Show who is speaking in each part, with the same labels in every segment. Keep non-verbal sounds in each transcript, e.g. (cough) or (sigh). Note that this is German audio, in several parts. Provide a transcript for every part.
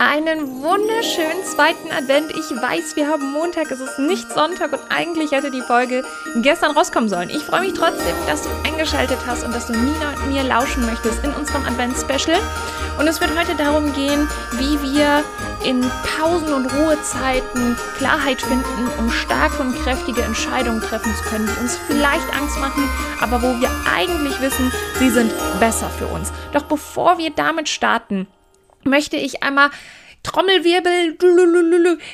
Speaker 1: Einen wunderschönen zweiten Advent. Ich weiß, wir haben Montag, es ist nicht Sonntag und eigentlich hätte die Folge gestern rauskommen sollen. Ich freue mich trotzdem, dass du eingeschaltet hast und dass du Nina und mir lauschen möchtest in unserem Advent-Special. Und es wird heute darum gehen, wie wir in Pausen und Ruhezeiten Klarheit finden, um starke und kräftige Entscheidungen treffen zu können, die uns vielleicht Angst machen, aber wo wir eigentlich wissen, sie sind besser für uns. Doch bevor wir damit starten, möchte ich einmal Trommelwirbel,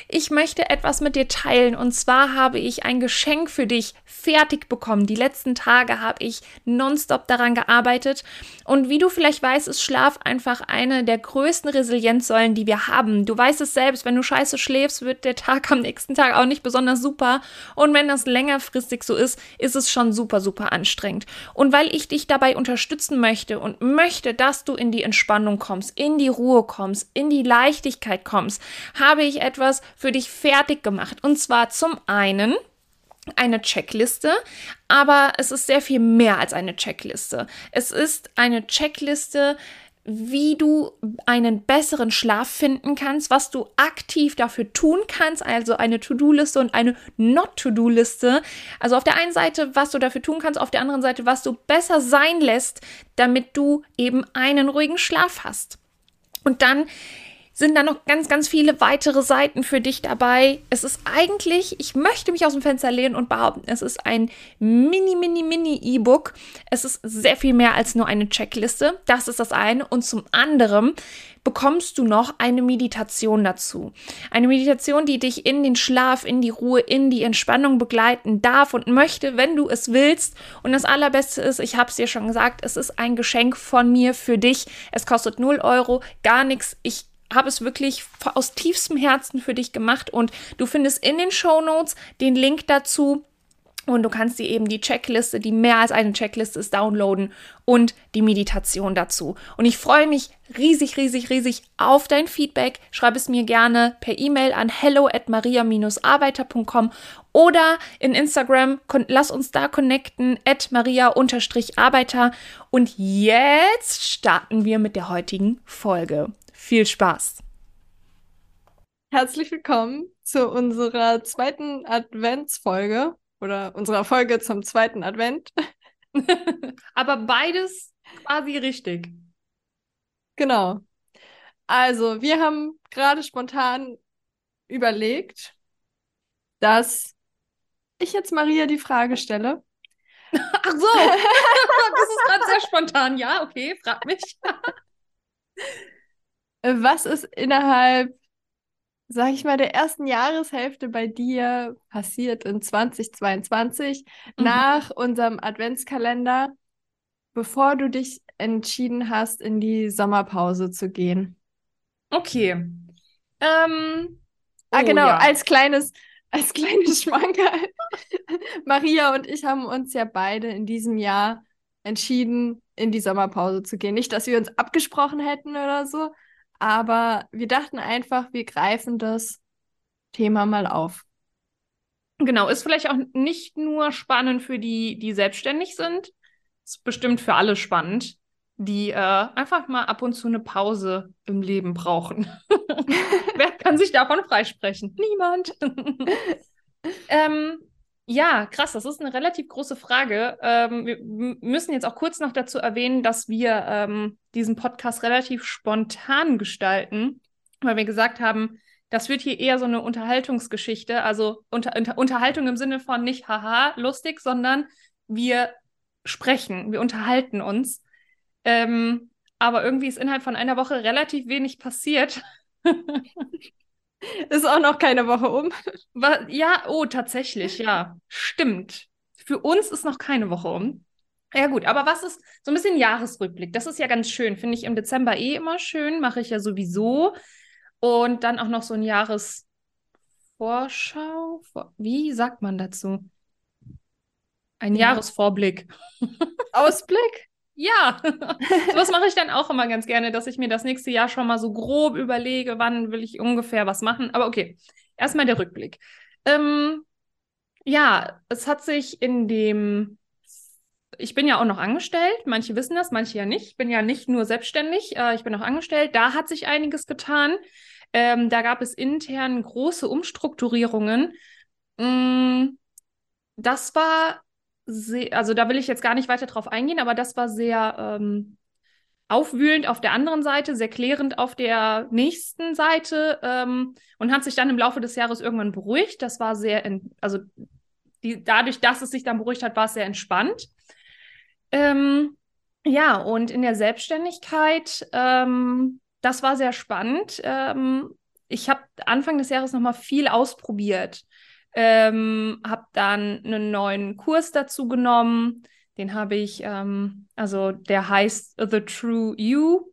Speaker 1: ich möchte etwas mit dir teilen. Und zwar habe ich ein Geschenk für dich fertig bekommen. Die letzten Tage habe ich nonstop daran gearbeitet. Und wie du vielleicht weißt, ist Schlaf einfach eine der größten Resilienzsäulen, die wir haben. Du weißt es selbst, wenn du scheiße schläfst, wird der Tag am nächsten Tag auch nicht besonders super. Und wenn das längerfristig so ist, ist es schon super, super anstrengend. Und weil ich dich dabei unterstützen möchte und möchte, dass du in die Entspannung kommst, in die Ruhe kommst, in die Leichtigkeit, Öffentlichkeit kommst, habe ich etwas für dich fertig gemacht. Und zwar zum einen eine Checkliste, aber es ist sehr viel mehr als eine Checkliste. Es ist eine Checkliste, wie du einen besseren Schlaf finden kannst, was du aktiv dafür tun kannst, also eine To-Do-Liste und eine Not-To-Do-Liste. Also auf der einen Seite, was du dafür tun kannst, auf der anderen Seite, was du besser sein lässt, damit du eben einen ruhigen Schlaf hast. Und dann sind da noch ganz, ganz viele weitere Seiten für dich dabei. Es ist eigentlich, ich möchte mich aus dem Fenster lehnen und behaupten, es ist ein mini, mini, mini E-Book. Es ist sehr viel mehr als nur eine Checkliste. Das ist das eine. Und zum anderen bekommst du noch eine Meditation dazu. Eine Meditation, die dich in den Schlaf, in die Ruhe, in die Entspannung begleiten darf und möchte, wenn du es willst. Und das Allerbeste ist, ich habe es dir schon gesagt, es ist ein Geschenk von mir für dich. Es kostet 0 Euro, gar nichts. Ich habe es wirklich aus tiefstem Herzen für dich gemacht und du findest in den Show Notes den Link dazu. Und du kannst dir eben die Checkliste, die mehr als eine Checkliste ist, downloaden und die Meditation dazu. Und ich freue mich riesig, riesig, riesig auf dein Feedback. Schreib es mir gerne per E-Mail an hello at maria-arbeiter.com oder in Instagram. Lass uns da connecten at maria-arbeiter. Und jetzt starten wir mit der heutigen Folge. Viel Spaß!
Speaker 2: Herzlich willkommen zu unserer zweiten Adventsfolge oder unserer Folge zum zweiten Advent. (laughs)
Speaker 1: Aber beides quasi richtig.
Speaker 2: Genau. Also, wir haben gerade spontan überlegt, dass ich jetzt Maria die Frage stelle. (laughs)
Speaker 1: Ach so, (laughs) das ist gerade sehr spontan. Ja, okay, frag mich.
Speaker 2: Was ist innerhalb, sag ich mal, der ersten Jahreshälfte bei dir passiert in 2022 mhm. nach unserem Adventskalender, bevor du dich entschieden hast, in die Sommerpause zu gehen?
Speaker 1: Okay. Ähm,
Speaker 2: ah, oh, genau, ja. als kleines, als kleines (laughs) Schmankerl. Maria und ich haben uns ja beide in diesem Jahr entschieden, in die Sommerpause zu gehen. Nicht, dass wir uns abgesprochen hätten oder so, aber wir dachten einfach, wir greifen das Thema mal auf.
Speaker 1: Genau, ist vielleicht auch nicht nur spannend für die, die selbstständig sind, ist bestimmt für alle spannend, die äh, einfach mal ab und zu eine Pause im Leben brauchen. (laughs) Wer kann sich davon freisprechen? Niemand. (laughs) ähm, ja, krass, das ist eine relativ große Frage. Ähm, wir müssen jetzt auch kurz noch dazu erwähnen, dass wir ähm, diesen Podcast relativ spontan gestalten, weil wir gesagt haben, das wird hier eher so eine Unterhaltungsgeschichte, also unter, unter, Unterhaltung im Sinne von nicht haha, lustig, sondern wir sprechen, wir unterhalten uns. Ähm, aber irgendwie ist innerhalb von einer Woche relativ wenig passiert. (laughs)
Speaker 2: Ist auch noch keine Woche um.
Speaker 1: Ja, oh, tatsächlich, ja. Stimmt. Für uns ist noch keine Woche um. Ja, gut, aber was ist so ein bisschen Jahresrückblick? Das ist ja ganz schön. Finde ich im Dezember eh immer schön. Mache ich ja sowieso. Und dann auch noch so ein Jahresvorschau. Wie sagt man dazu? Ein ja. Jahresvorblick.
Speaker 2: Ausblick?
Speaker 1: Ja, (laughs) sowas mache ich dann auch immer ganz gerne, dass ich mir das nächste Jahr schon mal so grob überlege, wann will ich ungefähr was machen. Aber okay, erstmal der Rückblick. Ähm, ja, es hat sich in dem, ich bin ja auch noch angestellt, manche wissen das, manche ja nicht. Ich bin ja nicht nur selbstständig, äh, ich bin auch angestellt. Da hat sich einiges getan. Ähm, da gab es intern große Umstrukturierungen. Mm, das war sehr, also da will ich jetzt gar nicht weiter drauf eingehen, aber das war sehr ähm, aufwühlend auf der anderen Seite, sehr klärend auf der nächsten Seite ähm, und hat sich dann im Laufe des Jahres irgendwann beruhigt. Das war sehr, also die, dadurch, dass es sich dann beruhigt hat, war es sehr entspannt. Ähm, ja, und in der Selbstständigkeit, ähm, das war sehr spannend. Ähm, ich habe Anfang des Jahres nochmal viel ausprobiert. Ähm, habe dann einen neuen Kurs dazu genommen. Den habe ich, ähm, also der heißt The True You.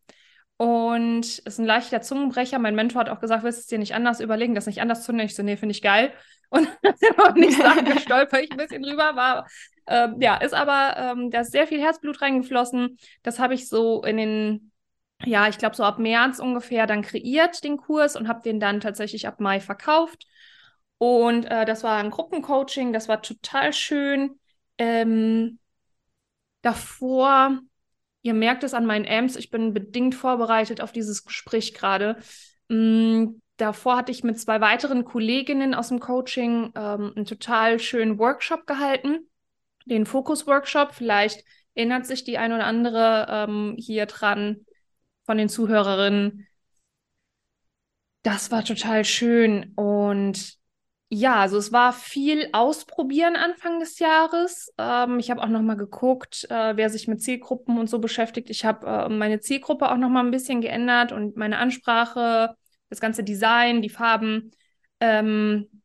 Speaker 1: Und ist ein leichter Zungenbrecher. Mein Mentor hat auch gesagt, willst du es dir nicht anders überlegen, das nicht anders zu nennen? Ich so, nee, finde ich geil. (laughs) Und auch nicht sagen, (laughs) da stolper ich ein bisschen drüber. War, äh, ja, ist aber, ähm, da ist sehr viel Herzblut reingeflossen. Das habe ich so in den, ja, ich glaube so ab März ungefähr dann kreiert, den Kurs, und habe den dann tatsächlich ab Mai verkauft. Und äh, das war ein Gruppencoaching, das war total schön. Ähm, davor, ihr merkt es an meinen Amps, ich bin bedingt vorbereitet auf dieses Gespräch gerade. Ähm, davor hatte ich mit zwei weiteren Kolleginnen aus dem Coaching ähm, einen total schönen Workshop gehalten, den Fokus-Workshop. Vielleicht erinnert sich die ein oder andere ähm, hier dran von den Zuhörerinnen. Das war total schön und ja, also es war viel Ausprobieren Anfang des Jahres. Ähm, ich habe auch noch mal geguckt, äh, wer sich mit Zielgruppen und so beschäftigt. Ich habe äh, meine Zielgruppe auch noch mal ein bisschen geändert und meine Ansprache, das ganze Design, die Farben. Ähm,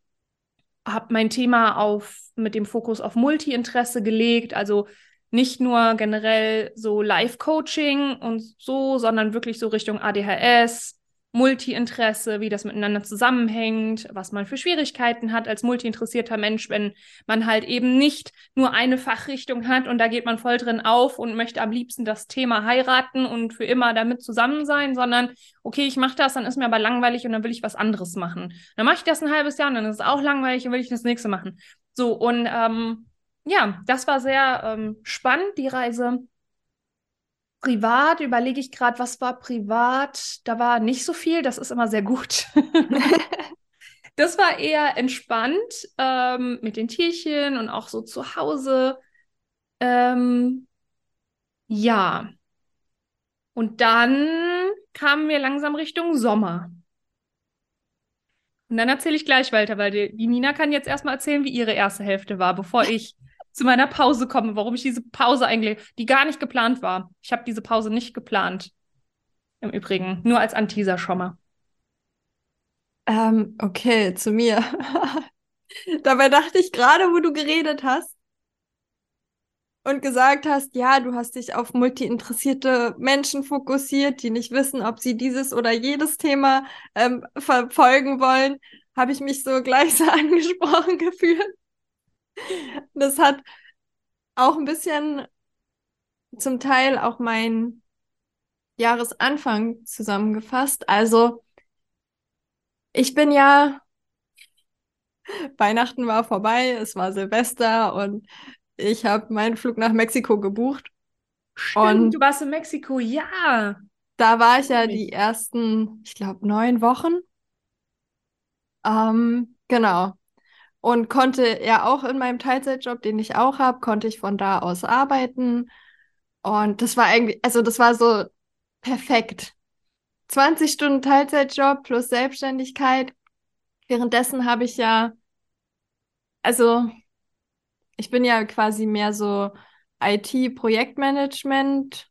Speaker 1: habe mein Thema auf mit dem Fokus auf Multi-Interesse gelegt, also nicht nur generell so Live-Coaching und so, sondern wirklich so Richtung ADHS, Multi-Interesse, wie das miteinander zusammenhängt, was man für Schwierigkeiten hat als multi-interessierter Mensch, wenn man halt eben nicht nur eine Fachrichtung hat und da geht man voll drin auf und möchte am liebsten das Thema heiraten und für immer damit zusammen sein, sondern okay, ich mache das, dann ist mir aber langweilig und dann will ich was anderes machen. Dann mache ich das ein halbes Jahr und dann ist es auch langweilig und will ich das nächste machen. So, und ähm, ja, das war sehr ähm, spannend, die Reise. Privat überlege ich gerade, was war privat? Da war nicht so viel, das ist immer sehr gut. (laughs) das war eher entspannt ähm, mit den Tierchen und auch so zu Hause. Ähm, ja. Und dann kamen wir langsam Richtung Sommer. Und dann erzähle ich gleich weiter, weil die, die Nina kann jetzt erstmal erzählen, wie ihre erste Hälfte war, bevor (laughs) ich zu meiner Pause komme, warum ich diese Pause eigentlich, die gar nicht geplant war. Ich habe diese Pause nicht geplant. Im Übrigen, nur als Anteaser schon mal.
Speaker 2: Ähm, okay, zu mir. (laughs) Dabei dachte ich gerade, wo du geredet hast und gesagt hast, ja, du hast dich auf multi-interessierte Menschen fokussiert, die nicht wissen, ob sie dieses oder jedes Thema ähm, verfolgen wollen, habe ich mich so gleich so (laughs) angesprochen gefühlt. (laughs) Das hat auch ein bisschen zum Teil auch mein Jahresanfang zusammengefasst. Also ich bin ja, (laughs) Weihnachten war vorbei, es war Silvester und ich habe meinen Flug nach Mexiko gebucht.
Speaker 1: Stimmt, und du warst in Mexiko, ja.
Speaker 2: Da war ich ja die ersten, ich glaube, neun Wochen. Ähm, genau und konnte ja auch in meinem Teilzeitjob, den ich auch habe, konnte ich von da aus arbeiten. Und das war eigentlich, also das war so perfekt. 20 Stunden Teilzeitjob plus Selbstständigkeit. Währenddessen habe ich ja, also ich bin ja quasi mehr so IT-Projektmanagement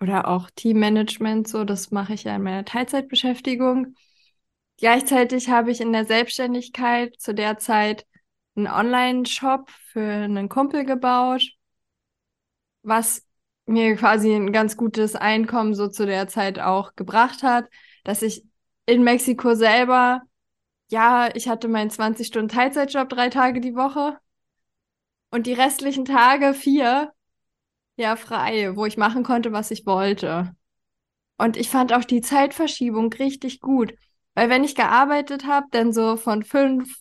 Speaker 2: oder auch Teammanagement, so das mache ich ja in meiner Teilzeitbeschäftigung. Gleichzeitig habe ich in der Selbstständigkeit zu der Zeit einen Online-Shop für einen Kumpel gebaut, was mir quasi ein ganz gutes Einkommen so zu der Zeit auch gebracht hat, dass ich in Mexiko selber, ja, ich hatte meinen 20-Stunden-Teilzeitjob drei Tage die Woche und die restlichen Tage vier, ja, frei, wo ich machen konnte, was ich wollte. Und ich fand auch die Zeitverschiebung richtig gut. Weil wenn ich gearbeitet habe, dann so von fünf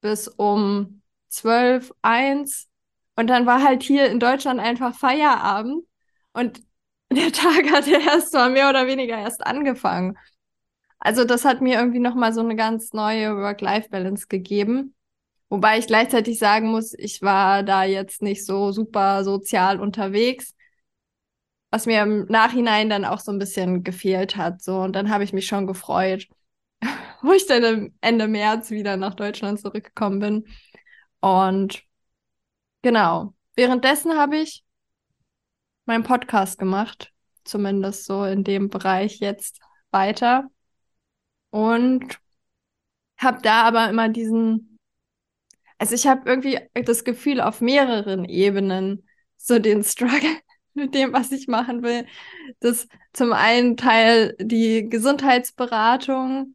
Speaker 2: bis um zwölf, eins und dann war halt hier in Deutschland einfach Feierabend und (laughs) der Tag hatte erst mal mehr oder weniger erst angefangen. Also das hat mir irgendwie nochmal so eine ganz neue Work-Life-Balance gegeben. Wobei ich gleichzeitig sagen muss, ich war da jetzt nicht so super sozial unterwegs, was mir im Nachhinein dann auch so ein bisschen gefehlt hat. So, und dann habe ich mich schon gefreut, wo ich dann Ende März wieder nach Deutschland zurückgekommen bin. Und genau, währenddessen habe ich meinen Podcast gemacht, zumindest so in dem Bereich jetzt weiter. Und habe da aber immer diesen, also ich habe irgendwie das Gefühl auf mehreren Ebenen so den Struggle (laughs) mit dem, was ich machen will. Das zum einen Teil die Gesundheitsberatung,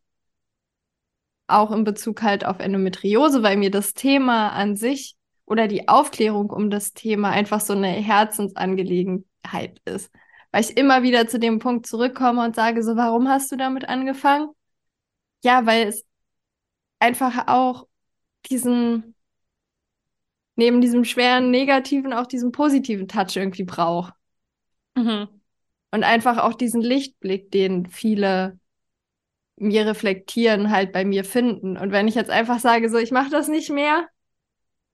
Speaker 2: auch in Bezug halt auf Endometriose, weil mir das Thema an sich oder die Aufklärung um das Thema einfach so eine Herzensangelegenheit ist. Weil ich immer wieder zu dem Punkt zurückkomme und sage so, warum hast du damit angefangen? Ja, weil es einfach auch diesen, neben diesem schweren negativen, auch diesen positiven Touch irgendwie braucht. Mhm. Und einfach auch diesen Lichtblick, den viele mir reflektieren, halt bei mir finden. Und wenn ich jetzt einfach sage, so, ich mache das nicht mehr,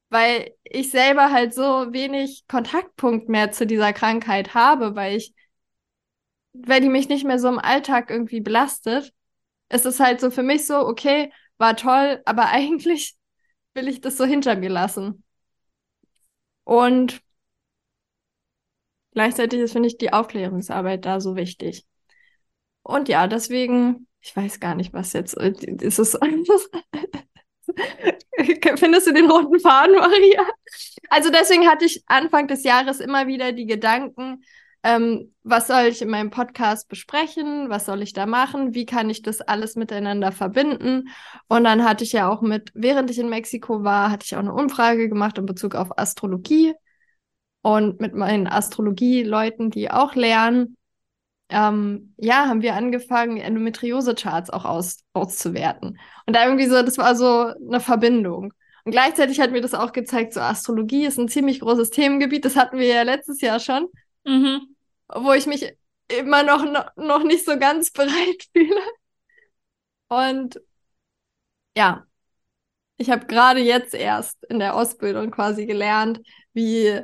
Speaker 2: weil ich selber halt so wenig Kontaktpunkt mehr zu dieser Krankheit habe, weil ich, weil die mich nicht mehr so im Alltag irgendwie belastet, ist es halt so für mich so, okay, war toll, aber (laughs) eigentlich will ich das so hinter mir lassen. Und gleichzeitig ist, finde ich, die Aufklärungsarbeit da so wichtig. Und ja, deswegen, ich weiß gar nicht, was jetzt ist es. (laughs) Findest du den roten Faden, Maria? Also deswegen hatte ich Anfang des Jahres immer wieder die Gedanken, ähm, was soll ich in meinem Podcast besprechen? Was soll ich da machen? Wie kann ich das alles miteinander verbinden? Und dann hatte ich ja auch mit, während ich in Mexiko war, hatte ich auch eine Umfrage gemacht in Bezug auf Astrologie und mit meinen Astrologie-Leuten, die auch lernen. Ähm, ja, haben wir angefangen, Endometriose-Charts auch aus, auszuwerten. Und da irgendwie so, das war so eine Verbindung. Und gleichzeitig hat mir das auch gezeigt, so Astrologie ist ein ziemlich großes Themengebiet. Das hatten wir ja letztes Jahr schon. Mhm. Wo ich mich immer noch, noch nicht so ganz (laughs) bereit fühle. Und ja, ich habe gerade jetzt erst in der Ausbildung quasi gelernt, wie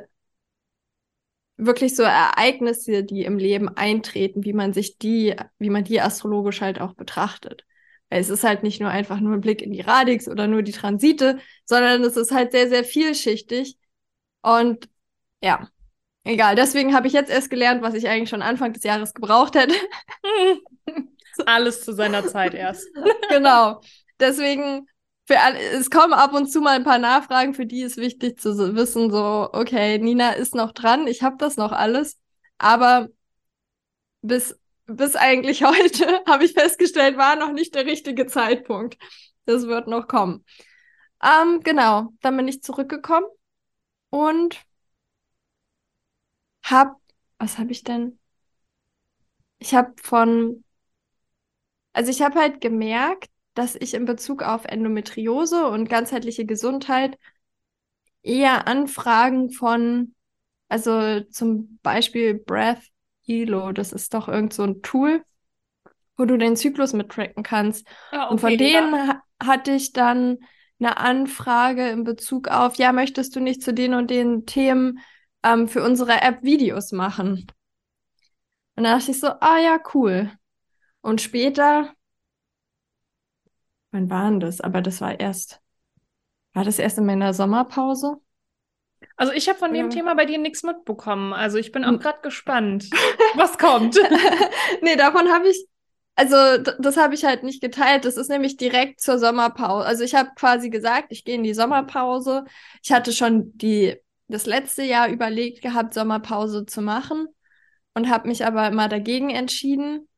Speaker 2: wirklich so Ereignisse, die im Leben eintreten, wie man sich die, wie man die astrologisch halt auch betrachtet. Weil es ist halt nicht nur einfach nur ein Blick in die Radix oder nur die Transite, sondern es ist halt sehr, sehr vielschichtig. Und ja, Egal, deswegen habe ich jetzt erst gelernt, was ich eigentlich schon Anfang des Jahres gebraucht hätte. (laughs)
Speaker 1: Alles zu seiner Zeit erst. (laughs)
Speaker 2: genau. Deswegen, für alle, es kommen ab und zu mal ein paar Nachfragen, für die ist wichtig zu wissen, so, okay, Nina ist noch dran, ich habe das noch alles. Aber bis, bis eigentlich (laughs) heute, habe ich festgestellt, war noch nicht der richtige Zeitpunkt. Das wird noch kommen. Ähm, genau, dann bin ich zurückgekommen und hab, was habe ich denn? Ich habe von, also ich habe halt gemerkt, dass ich in Bezug auf Endometriose und ganzheitliche Gesundheit eher Anfragen von, also zum Beispiel Breath Elo, das ist doch irgend so ein Tool, wo du den Zyklus mittracken kannst. Ah, okay, und von denen ja. hatte ich dann eine Anfrage in Bezug auf, ja, möchtest du nicht zu den und den Themen ähm, für unsere App Videos machen. Und da dachte ich so, ah ja, cool. Und später, wann war denn das? Aber das war erst, war das erst in meiner Sommerpause?
Speaker 1: Also ich habe von ja. dem Thema bei dir nichts mitbekommen. Also ich bin auch gerade gespannt, (laughs) was kommt. (laughs)
Speaker 2: nee, davon habe ich, also das habe ich halt nicht geteilt. Das ist nämlich direkt zur Sommerpause. Also ich habe quasi gesagt, ich gehe in die Sommerpause. Ich hatte schon die das letzte Jahr überlegt gehabt, Sommerpause zu machen und habe mich aber immer dagegen entschieden.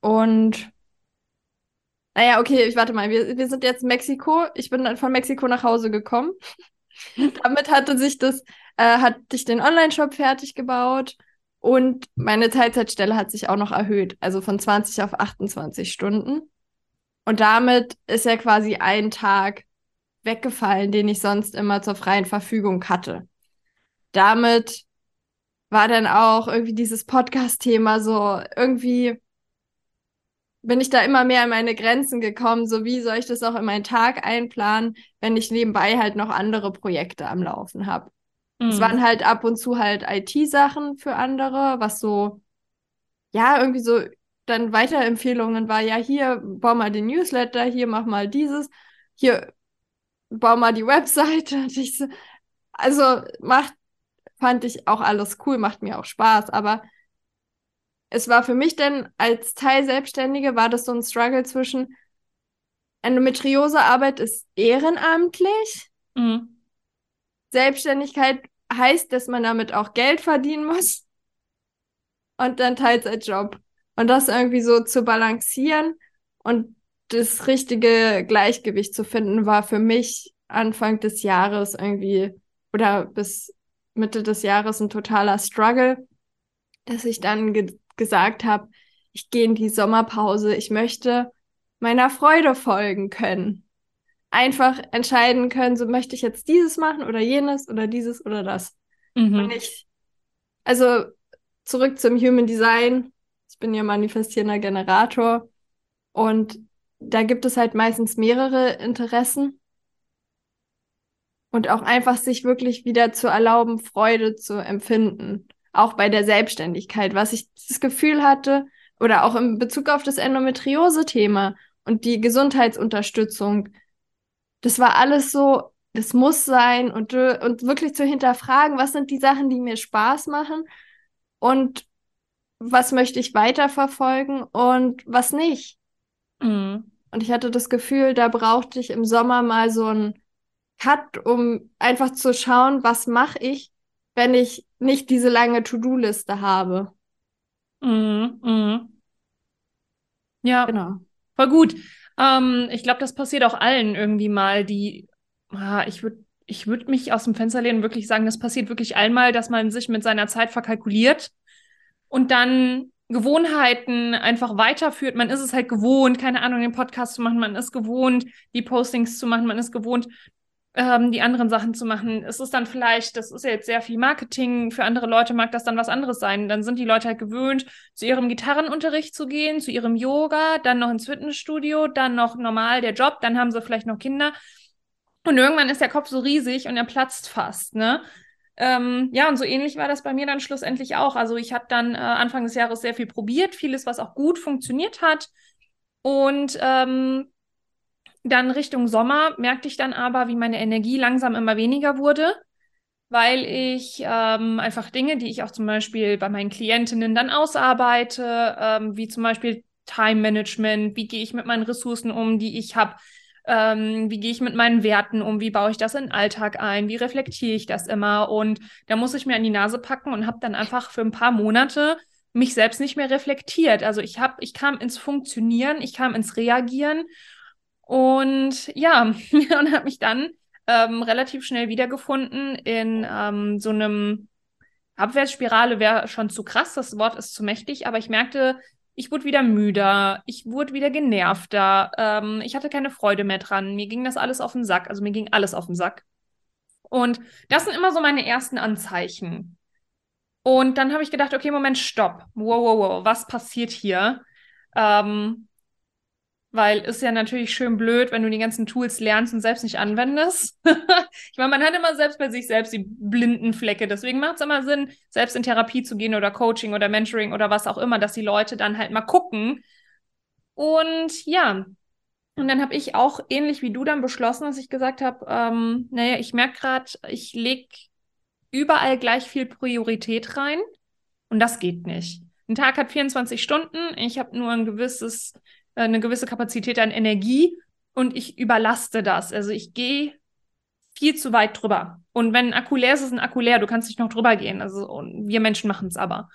Speaker 2: Und naja, okay, ich warte mal, wir, wir sind jetzt in Mexiko. Ich bin dann von Mexiko nach Hause gekommen. (laughs) Damit hatte sich das, äh, hatte ich den Online-Shop fertig gebaut und meine Teilzeitstelle hat sich auch noch erhöht, also von 20 auf 28 Stunden. Und damit ist ja quasi ein Tag weggefallen, den ich sonst immer zur freien Verfügung hatte. Damit war dann auch irgendwie dieses Podcast-Thema so irgendwie bin ich da immer mehr an meine Grenzen gekommen. So wie soll ich das auch in meinen Tag einplanen, wenn ich nebenbei halt noch andere Projekte am Laufen habe. Mhm. Es waren halt ab und zu halt IT-Sachen für andere, was so, ja, irgendwie so dann Weiterempfehlungen war, ja, hier, bau mal den Newsletter, hier, mach mal dieses, hier, bau mal die (laughs) Webseite. Und ich so, also macht, fand ich auch alles cool, macht mir auch Spaß, aber es war für mich dann als Teilselbstständige, war das so ein Struggle zwischen Endometriosearbeit ist ehrenamtlich. Mhm. Selbstständigkeit heißt, dass man damit auch Geld verdienen muss. Und dann Teilzeitjob. Und das irgendwie so zu balancieren und das richtige Gleichgewicht zu finden, war für mich Anfang des Jahres irgendwie oder bis Mitte des Jahres ein totaler Struggle, dass ich dann gesagt habe, ich gehe in die Sommerpause, ich möchte meiner Freude folgen können. Einfach entscheiden können, so möchte ich jetzt dieses machen oder jenes oder dieses oder das. Mhm. Und ich, also zurück zum Human Design. Ich bin ja manifestierender Generator und da gibt es halt meistens mehrere Interessen. Und auch einfach sich wirklich wieder zu erlauben, Freude zu empfinden auch bei der Selbstständigkeit, was ich das Gefühl hatte, oder auch in Bezug auf das Endometriose-Thema und die Gesundheitsunterstützung, das war alles so, das muss sein und, und wirklich zu hinterfragen, was sind die Sachen, die mir Spaß machen und was möchte ich weiterverfolgen und was nicht. Mhm. Und ich hatte das Gefühl, da brauchte ich im Sommer mal so einen Cut, um einfach zu schauen, was mache ich, wenn ich nicht diese lange To-Do-Liste habe.
Speaker 1: Mhm, mhm. Ja, genau. Voll gut. Ähm, ich glaube, das passiert auch allen irgendwie mal, die, ah, ich würde ich würde mich aus dem Fenster lehnen und wirklich sagen, das passiert wirklich einmal, dass man sich mit seiner Zeit verkalkuliert und dann Gewohnheiten einfach weiterführt. Man ist es halt gewohnt, keine Ahnung, den Podcast zu machen, man ist gewohnt, die Postings zu machen, man ist gewohnt, ähm, die anderen Sachen zu machen. Es ist dann vielleicht, das ist ja jetzt sehr viel Marketing, für andere Leute mag das dann was anderes sein. Dann sind die Leute halt gewöhnt, zu ihrem Gitarrenunterricht zu gehen, zu ihrem Yoga, dann noch ins Fitnessstudio, dann noch normal der Job, dann haben sie vielleicht noch Kinder. Und irgendwann ist der Kopf so riesig und er platzt fast, ne? Ähm, ja, und so ähnlich war das bei mir dann schlussendlich auch. Also ich habe dann äh, Anfang des Jahres sehr viel probiert, vieles, was auch gut funktioniert hat. Und ähm, dann Richtung Sommer merkte ich dann aber, wie meine Energie langsam immer weniger wurde, weil ich ähm, einfach Dinge, die ich auch zum Beispiel bei meinen Klientinnen dann ausarbeite, ähm, wie zum Beispiel Time Management, wie gehe ich mit meinen Ressourcen um, die ich habe, ähm, wie gehe ich mit meinen Werten um, wie baue ich das in den Alltag ein, wie reflektiere ich das immer und da muss ich mir an die Nase packen und habe dann einfach für ein paar Monate mich selbst nicht mehr reflektiert. Also ich habe, ich kam ins Funktionieren, ich kam ins Reagieren und ja, (laughs) und habe mich dann ähm, relativ schnell wiedergefunden in ähm, so einem Abwärtsspirale wäre schon zu krass, das Wort ist zu mächtig, aber ich merkte, ich wurde wieder müder, ich wurde wieder genervter, ähm, ich hatte keine Freude mehr dran, mir ging das alles auf den Sack, also mir ging alles auf den Sack. Und das sind immer so meine ersten Anzeichen. Und dann habe ich gedacht, okay, Moment, stopp. Wow, wow, wow, was passiert hier? Ähm, weil ist ja natürlich schön blöd, wenn du die ganzen Tools lernst und selbst nicht anwendest. (laughs) ich meine, man hat immer selbst bei sich selbst die blinden Flecke. Deswegen macht es immer Sinn, selbst in Therapie zu gehen oder Coaching oder Mentoring oder was auch immer, dass die Leute dann halt mal gucken. Und ja, und dann habe ich auch ähnlich wie du dann beschlossen, dass ich gesagt habe, ähm, naja, ich merke gerade, ich lege überall gleich viel Priorität rein und das geht nicht. Ein Tag hat 24 Stunden, ich habe nur ein gewisses eine gewisse Kapazität an Energie und ich überlaste das. Also ich gehe viel zu weit drüber. Und wenn ein Akku leer ist, ist ein Akku leer. Du kannst nicht noch drüber gehen. Also wir Menschen machen es aber.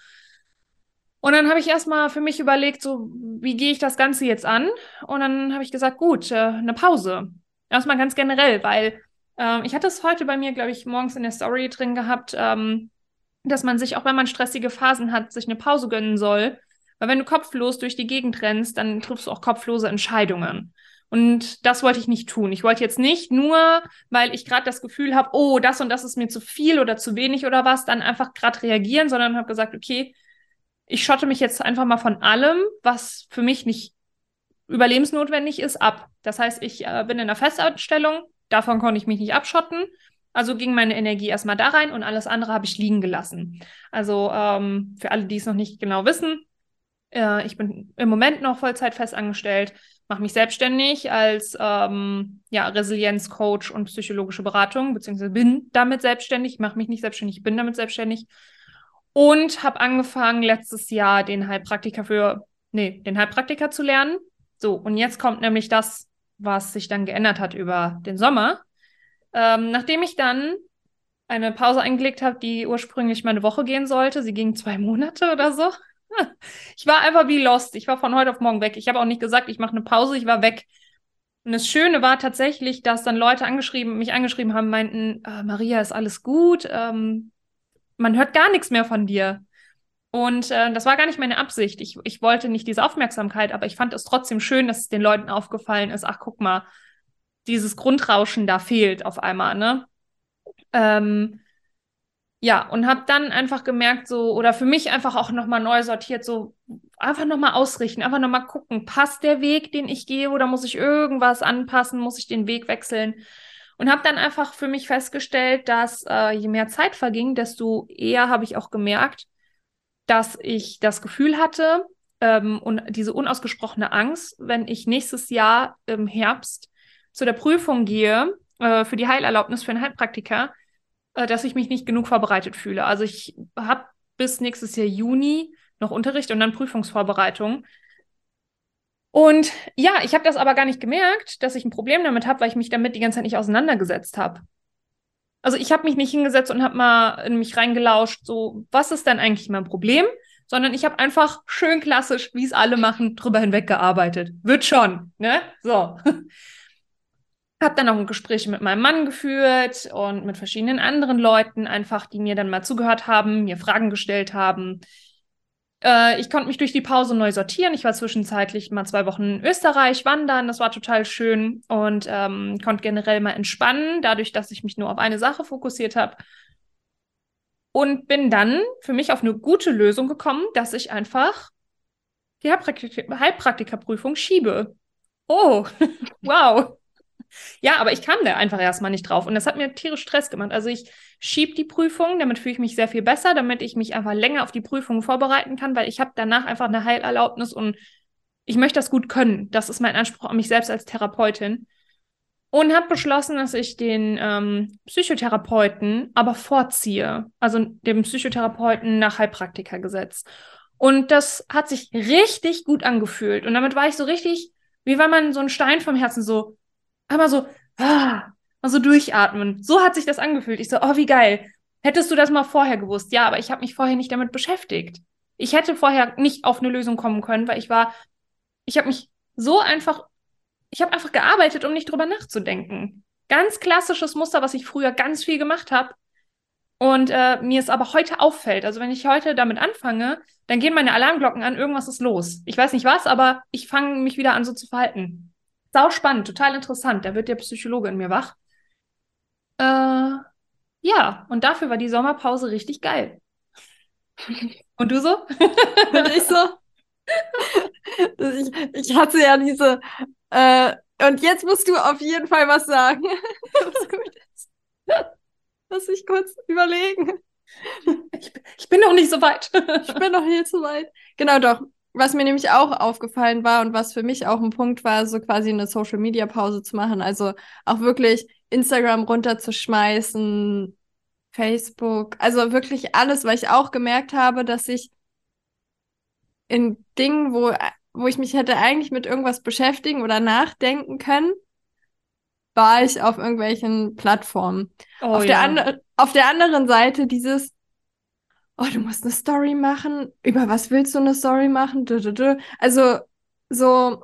Speaker 1: Und dann habe ich erstmal für mich überlegt, so wie gehe ich das Ganze jetzt an? Und dann habe ich gesagt, gut, äh, eine Pause. Erstmal ganz generell, weil äh, ich hatte es heute bei mir, glaube ich, morgens in der Story drin gehabt, ähm, dass man sich, auch wenn man stressige Phasen hat, sich eine Pause gönnen soll weil wenn du kopflos durch die Gegend rennst, dann triffst du auch kopflose Entscheidungen. Und das wollte ich nicht tun. Ich wollte jetzt nicht nur, weil ich gerade das Gefühl habe, oh, das und das ist mir zu viel oder zu wenig oder was, dann einfach gerade reagieren, sondern habe gesagt, okay, ich schotte mich jetzt einfach mal von allem, was für mich nicht überlebensnotwendig ist, ab. Das heißt, ich äh, bin in einer Festanstellung, davon konnte ich mich nicht abschotten. Also ging meine Energie erstmal da rein und alles andere habe ich liegen gelassen. Also ähm, für alle, die es noch nicht genau wissen, äh, ich bin im Moment noch Vollzeit festangestellt, mache mich selbstständig als ähm, ja, Resilienzcoach und psychologische Beratung, beziehungsweise bin damit selbstständig, mache mich nicht selbstständig, bin damit selbstständig und habe angefangen letztes Jahr den Heilpraktiker für, nee, den Heilpraktiker zu lernen. So, und jetzt kommt nämlich das, was sich dann geändert hat über den Sommer. Ähm, nachdem ich dann eine Pause eingelegt habe, die ursprünglich mal eine Woche gehen sollte, sie ging zwei Monate oder so. (laughs) Ich war einfach wie lost. Ich war von heute auf morgen weg. Ich habe auch nicht gesagt, ich mache eine Pause, ich war weg. Und das Schöne war tatsächlich, dass dann Leute angeschrieben, mich angeschrieben haben, meinten, äh, Maria, ist alles gut? Ähm, man hört gar nichts mehr von dir. Und äh, das war gar nicht meine Absicht. Ich, ich wollte nicht diese Aufmerksamkeit, aber ich fand es trotzdem schön, dass es den Leuten aufgefallen ist, ach guck mal, dieses Grundrauschen da fehlt auf einmal, ne? Ähm, ja, und habe dann einfach gemerkt, so, oder für mich einfach auch nochmal neu sortiert, so einfach nochmal ausrichten, einfach nochmal gucken, passt der Weg, den ich gehe, oder muss ich irgendwas anpassen, muss ich den Weg wechseln? Und habe dann einfach für mich festgestellt, dass äh, je mehr Zeit verging, desto eher habe ich auch gemerkt, dass ich das Gefühl hatte ähm, und diese unausgesprochene Angst, wenn ich nächstes Jahr im Herbst zu der Prüfung gehe äh, für die Heilerlaubnis für einen Heilpraktiker, dass ich mich nicht genug vorbereitet fühle. Also ich habe bis nächstes Jahr Juni noch Unterricht und dann Prüfungsvorbereitung. Und ja, ich habe das aber gar nicht gemerkt, dass ich ein Problem damit habe, weil ich mich damit die ganze Zeit nicht auseinandergesetzt habe. Also ich habe mich nicht hingesetzt und habe mal in mich reingelauscht, so, was ist denn eigentlich mein Problem? Sondern ich habe einfach schön klassisch, wie es alle machen, drüber hinweggearbeitet. Wird schon, ne? So. Hab dann auch ein Gespräch mit meinem Mann geführt und mit verschiedenen anderen Leuten einfach, die mir dann mal zugehört haben, mir Fragen gestellt haben. Äh, ich konnte mich durch die Pause neu sortieren. Ich war zwischenzeitlich mal zwei Wochen in Österreich wandern. Das war total schön und ähm, konnte generell mal entspannen, dadurch, dass ich mich nur auf eine Sache fokussiert habe. Und bin dann für mich auf eine gute Lösung gekommen, dass ich einfach die Heilpraktikerprüfung schiebe. Oh, (laughs) wow. Ja, aber ich kam da einfach erstmal nicht drauf und das hat mir tierisch Stress gemacht. Also ich schiebe die Prüfung, damit fühle ich mich sehr viel besser, damit ich mich einfach länger auf die Prüfung vorbereiten kann, weil ich habe danach einfach eine Heilerlaubnis und ich möchte das gut können. Das ist mein Anspruch an mich selbst als Therapeutin. Und habe beschlossen, dass ich den ähm, Psychotherapeuten aber vorziehe. Also dem Psychotherapeuten nach Heilpraktikergesetz. Und das hat sich richtig gut angefühlt. Und damit war ich so richtig, wie wenn man so einen Stein vom Herzen so einmal so, ah, mal so durchatmen. So hat sich das angefühlt. Ich so, oh, wie geil. Hättest du das mal vorher gewusst? Ja, aber ich habe mich vorher nicht damit beschäftigt. Ich hätte vorher nicht auf eine Lösung kommen können, weil ich war, ich habe mich so einfach, ich habe einfach gearbeitet, um nicht drüber nachzudenken. Ganz klassisches Muster, was ich früher ganz viel gemacht habe. Und äh, mir es aber heute auffällt. Also wenn ich heute damit anfange, dann gehen meine Alarmglocken an, irgendwas ist los. Ich weiß nicht was, aber ich fange mich wieder an, so zu verhalten. Sau spannend, total interessant. Da wird der Psychologe in mir wach. Äh, ja, und dafür war die Sommerpause richtig geil. Und du so? (laughs)
Speaker 2: Und ich so? ich, ich hatte ja diese. Äh, und jetzt musst du auf jeden Fall was sagen. (laughs) was gut ist. Lass mich kurz überlegen.
Speaker 1: Ich, ich bin noch nicht so weit.
Speaker 2: ich bin noch nicht so weit. Genau, doch. Was mir nämlich auch aufgefallen war und was für mich auch ein Punkt war, so quasi eine Social Media Pause zu machen. Also auch wirklich Instagram runterzuschmeißen, Facebook, also wirklich alles, weil ich auch gemerkt habe, dass ich in Dingen, wo, wo ich mich hätte eigentlich mit irgendwas beschäftigen oder nachdenken können, war ich auf irgendwelchen Plattformen. Oh, auf, ja. der auf der anderen Seite dieses, oh, du musst eine Story machen. Über was willst du eine Story machen? Also, so,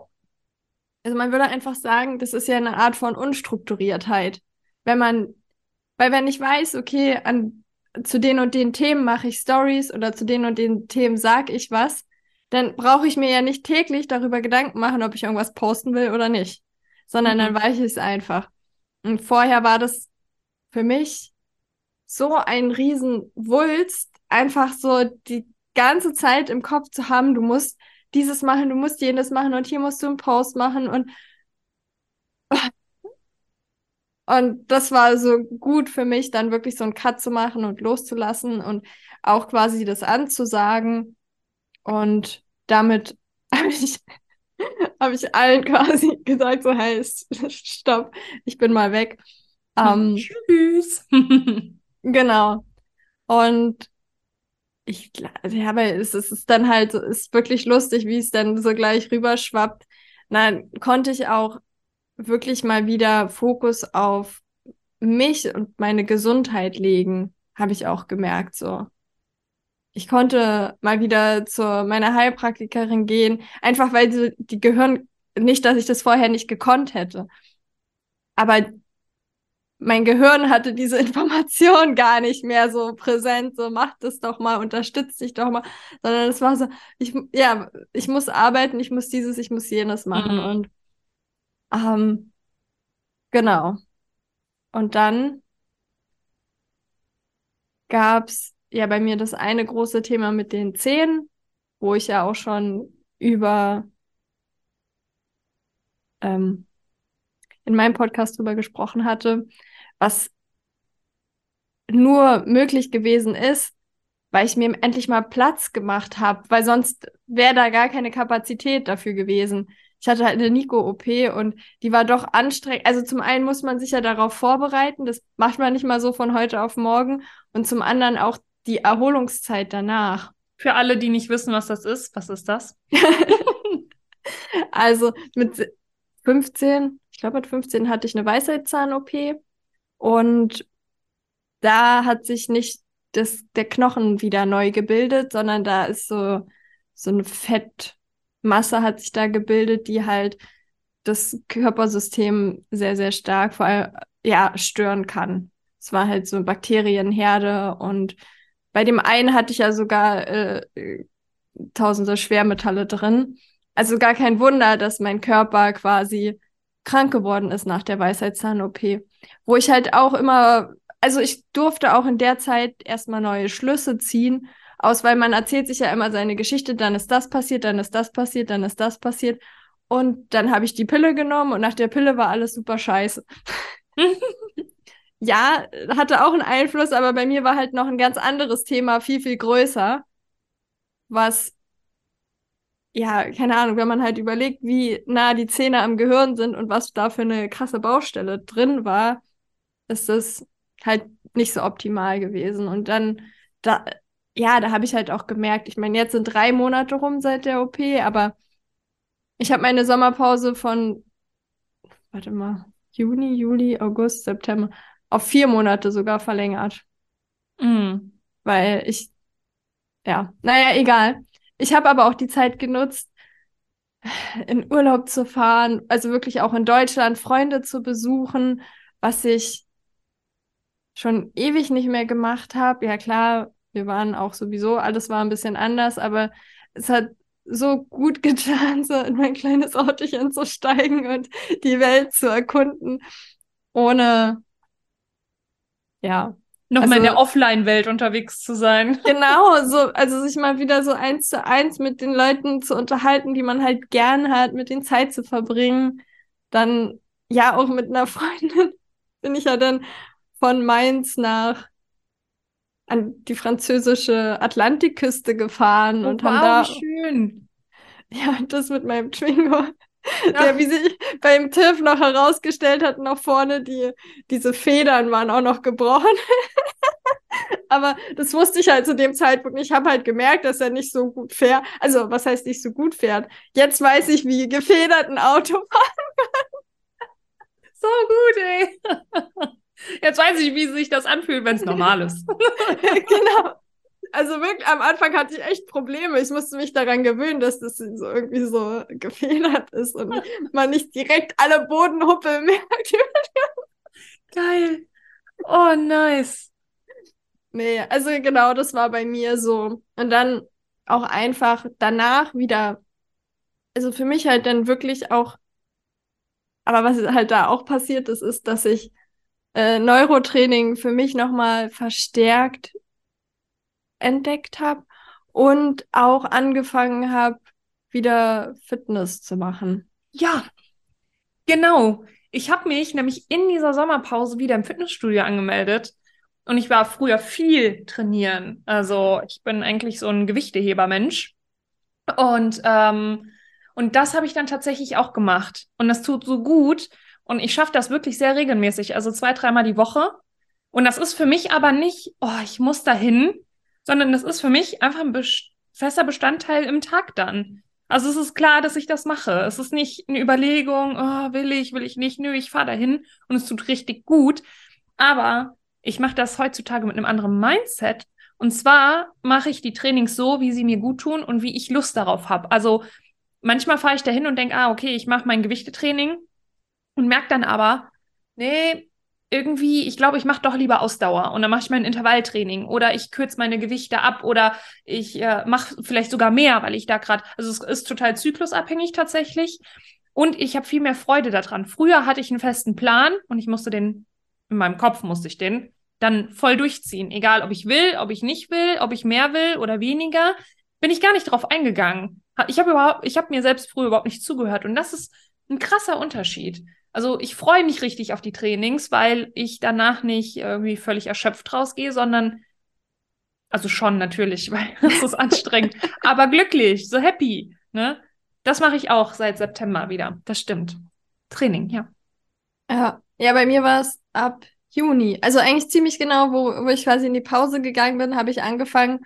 Speaker 2: also man würde einfach sagen, das ist ja eine Art von Unstrukturiertheit. Wenn man, weil wenn ich weiß, okay, an, zu den und den Themen mache ich Stories oder zu den und den Themen sage ich was, dann brauche ich mir ja nicht täglich darüber Gedanken machen, ob ich irgendwas posten will oder nicht, sondern mhm. dann weiß ich es einfach. Und vorher war das für mich so ein riesen Wulst, einfach so die ganze Zeit im Kopf zu haben, du musst dieses machen, du musst jenes machen und hier musst du einen Post machen und (laughs) und das war so gut für mich, dann wirklich so einen Cut zu machen und loszulassen und auch quasi das anzusagen. Und damit (laughs) habe ich, hab ich allen quasi (laughs) gesagt, so hey, stopp, ich bin mal weg.
Speaker 1: Ähm, Tschüss.
Speaker 2: genau. Und ich, ja, aber es, es ist dann halt, ist wirklich lustig, wie es dann so gleich rüberschwappt. Dann konnte ich auch wirklich mal wieder Fokus auf mich und meine Gesundheit legen, habe ich auch gemerkt, so. Ich konnte mal wieder zu meiner Heilpraktikerin gehen, einfach weil die, die gehören, nicht, dass ich das vorher nicht gekonnt hätte. Aber mein Gehirn hatte diese (laughs) Information gar nicht mehr so präsent, so mach das doch mal, unterstützt dich doch mal, sondern es war so, ich, ja, ich muss arbeiten, ich muss dieses, ich muss jenes machen mhm. und ähm, genau. Und dann gab's ja bei mir das eine große Thema mit den Zähnen, wo ich ja auch schon über ähm, in meinem Podcast drüber gesprochen hatte, was nur möglich gewesen ist, weil ich mir endlich mal Platz gemacht habe, weil sonst wäre da gar keine Kapazität dafür gewesen. Ich hatte halt eine Nico-OP und die war doch anstrengend. Also zum einen muss man sich ja darauf vorbereiten, das macht man nicht mal so von heute auf morgen. Und zum anderen auch die Erholungszeit danach.
Speaker 1: Für alle, die nicht wissen, was das ist, was ist das? (laughs)
Speaker 2: also mit 15, ich glaube mit 15 hatte ich eine Weisheitszahn-OP und da hat sich nicht das, der Knochen wieder neu gebildet, sondern da ist so, so eine Fettmasse hat sich da gebildet, die halt das Körpersystem sehr, sehr stark vor allem, ja, stören kann. Es war halt so Bakterienherde und bei dem einen hatte ich ja sogar äh, tausende Schwermetalle drin. Also gar kein Wunder, dass mein Körper quasi krank geworden ist nach der Weisheitszahn-OP. Wo ich halt auch immer, also ich durfte auch in der Zeit erstmal neue Schlüsse ziehen, aus, weil man erzählt sich ja immer seine Geschichte, dann ist das passiert, dann ist das passiert, dann ist das passiert. Und dann habe ich die Pille genommen und nach der Pille war alles super scheiße. (laughs) ja, hatte auch einen Einfluss, aber bei mir war halt noch ein ganz anderes Thema, viel, viel größer, was ja, keine Ahnung, wenn man halt überlegt, wie nah die Zähne am Gehirn sind und was da für eine krasse Baustelle drin war, ist das halt nicht so optimal gewesen. Und dann, da, ja, da habe ich halt auch gemerkt, ich meine, jetzt sind drei Monate rum seit der OP, aber ich habe meine Sommerpause von, warte mal, Juni, Juli, August, September, auf vier Monate sogar verlängert. Mhm. Weil ich, ja, naja, egal. Ich habe aber auch die Zeit genutzt, in Urlaub zu fahren, also wirklich auch in Deutschland Freunde zu besuchen, was ich schon ewig nicht mehr gemacht habe. Ja klar, wir waren auch sowieso, alles war ein bisschen anders, aber es hat so gut (laughs) getan, so in mein kleines Autochen zu steigen und die Welt zu erkunden, ohne ja,
Speaker 1: Nochmal also, in der Offline-Welt unterwegs zu sein. (laughs)
Speaker 2: Genau, so, also sich mal wieder so eins zu eins mit den Leuten zu unterhalten, die man halt gern hat, mit denen Zeit zu verbringen. Dann, ja, auch mit einer (laughs) Freundin bin ich ja dann von Mainz nach an die französische Atlantikküste gefahren oh, und wow, haben da.
Speaker 1: schön.
Speaker 2: Ja, das mit meinem Twingo. Ja. Der, wie sich beim TÜV noch herausgestellt hat, noch vorne die, diese Federn waren auch noch gebrochen. (laughs) Aber das wusste ich halt zu dem Zeitpunkt nicht. Ich habe halt gemerkt, dass er nicht so gut fährt. Also, was heißt nicht so gut fährt? Jetzt weiß ich, wie gefedert ein Auto (laughs) fahren kann.
Speaker 1: So gut, ey. Jetzt weiß ich, wie sich das anfühlt, wenn es normal ist. (laughs)
Speaker 2: genau also wirklich, am Anfang hatte ich echt Probleme. Ich musste mich daran gewöhnen, dass das so irgendwie so gefedert ist und (laughs) man nicht direkt alle Bodenhuppel merkt. (laughs)
Speaker 1: Geil. Oh, nice.
Speaker 2: Nee, also genau, das war bei mir so. Und dann auch einfach danach wieder, also für mich halt dann wirklich auch, aber was halt da auch passiert ist, ist, dass ich äh, Neurotraining für mich nochmal verstärkt entdeckt habe und auch angefangen habe, wieder Fitness zu machen.
Speaker 1: Ja, genau. Ich habe mich nämlich in dieser Sommerpause wieder im Fitnessstudio angemeldet. Und ich war früher viel trainieren. Also ich bin eigentlich so ein Gewichtehebermensch. Und, ähm, und das habe ich dann tatsächlich auch gemacht. Und das tut so gut. Und ich schaffe das wirklich sehr regelmäßig, also zwei, dreimal die Woche. Und das ist für mich aber nicht, oh, ich muss dahin, sondern das ist für mich einfach ein fester Bestandteil im Tag dann. Also es ist klar, dass ich das mache. Es ist nicht eine Überlegung, oh, will ich, will ich nicht, nö, ich fahre dahin und es tut richtig gut. Aber ich mache das heutzutage mit einem anderen Mindset. Und zwar mache ich die Trainings so, wie sie mir gut tun und wie ich Lust darauf habe. Also manchmal fahre ich dahin und denke, ah, okay, ich mache mein Gewichtetraining und merke dann aber, nee, irgendwie, ich glaube, ich mache doch lieber Ausdauer und dann mache ich mein Intervalltraining oder ich kürze meine Gewichte ab oder ich äh, mache vielleicht sogar mehr, weil ich da gerade, also es ist total zyklusabhängig tatsächlich und ich habe viel mehr Freude daran. Früher hatte ich einen festen Plan und ich musste den, in meinem Kopf musste ich den dann voll durchziehen, egal ob ich will, ob ich nicht will, ob ich mehr will oder weniger, bin ich gar nicht drauf eingegangen. Ich habe überhaupt, ich habe mir selbst früher überhaupt nicht zugehört und das ist ein krasser Unterschied. Also ich freue mich richtig auf die Trainings, weil ich danach nicht irgendwie völlig erschöpft rausgehe, sondern also schon natürlich, (laughs) weil es ist anstrengend, aber glücklich, so happy. Ne? Das mache ich auch seit September wieder. Das stimmt. Training, ja.
Speaker 2: Ja, ja bei mir war es ab Juni. Also eigentlich ziemlich genau, wo, wo ich quasi in die Pause gegangen bin, habe ich angefangen.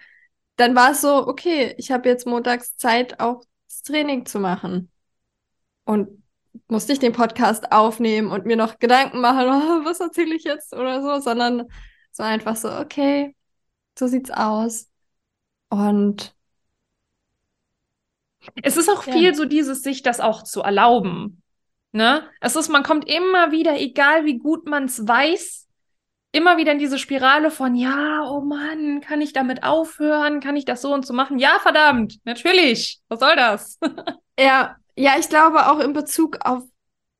Speaker 2: Dann war es so, okay, ich habe jetzt montags Zeit, auch das Training zu machen. Und musste ich den Podcast aufnehmen und mir noch Gedanken machen, (laughs) oh, was erzähle ich jetzt oder so, sondern so einfach so, okay, so sieht's aus. Und
Speaker 1: es ist auch ja. viel so dieses, sich das auch zu erlauben. Ne? Es ist, man kommt immer wieder, egal wie gut man es weiß, immer wieder in diese Spirale von, ja, oh Mann, kann ich damit aufhören? Kann ich das so und so machen? Ja, verdammt, natürlich. Was soll das? (laughs)
Speaker 2: ja, ja, ich glaube auch in Bezug auf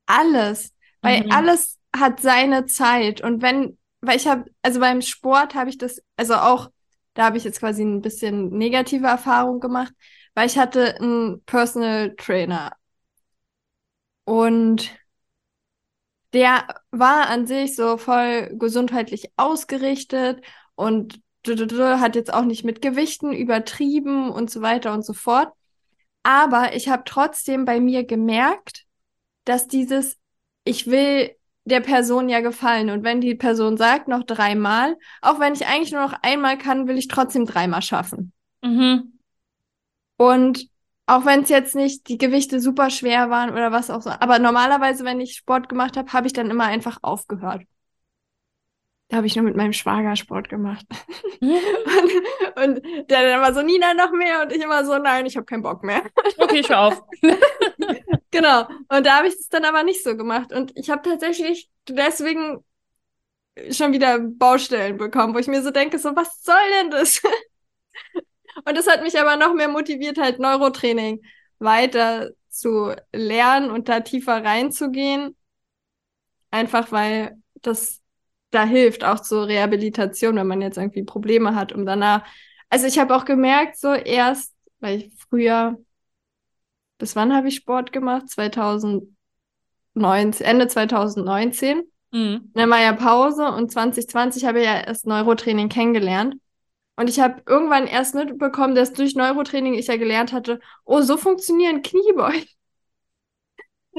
Speaker 2: alles, weil mhm. alles hat seine Zeit und wenn, weil ich habe, also beim Sport habe ich das, also auch, da habe ich jetzt quasi ein bisschen negative Erfahrung gemacht, weil ich hatte einen Personal Trainer und der war an sich so voll gesundheitlich ausgerichtet und hat jetzt auch nicht mit Gewichten übertrieben und so weiter und so fort. Aber ich habe trotzdem bei mir gemerkt, dass dieses, ich will der Person ja gefallen. Und wenn die Person sagt, noch dreimal, auch wenn ich eigentlich nur noch einmal kann, will ich trotzdem dreimal schaffen. Mhm. Und auch wenn es jetzt nicht die Gewichte super schwer waren oder was auch so. Aber normalerweise, wenn ich Sport gemacht habe, habe ich dann immer einfach aufgehört. Da habe ich nur mit meinem Schwager Sport gemacht. (laughs) (laughs) und, und, der dann immer so, Nina, noch mehr. Und ich immer so, nein, ich habe keinen Bock mehr. (laughs)
Speaker 1: okay, ich auf.
Speaker 2: genau. Und da habe ich es dann aber nicht so gemacht. Und ich habe tatsächlich deswegen schon wieder Baustellen bekommen, wo ich mir so denke, so, was soll denn das? und das hat mich aber noch mehr motiviert, halt Neurotraining weiter zu lernen und da tiefer reinzugehen. Einfach weil das da hilft, auch zur Rehabilitation, wenn man jetzt irgendwie Probleme hat, um danach. Also ich habe auch gemerkt, so erst, weil ich früher, bis wann habe ich Sport gemacht? 2019, Ende 2019. Mhm. Dann war ja Pause und 2020 habe ich ja erst Neurotraining kennengelernt. Und ich habe irgendwann erst mitbekommen, dass durch Neurotraining ich ja gelernt hatte, oh, so funktionieren Kniebeugen.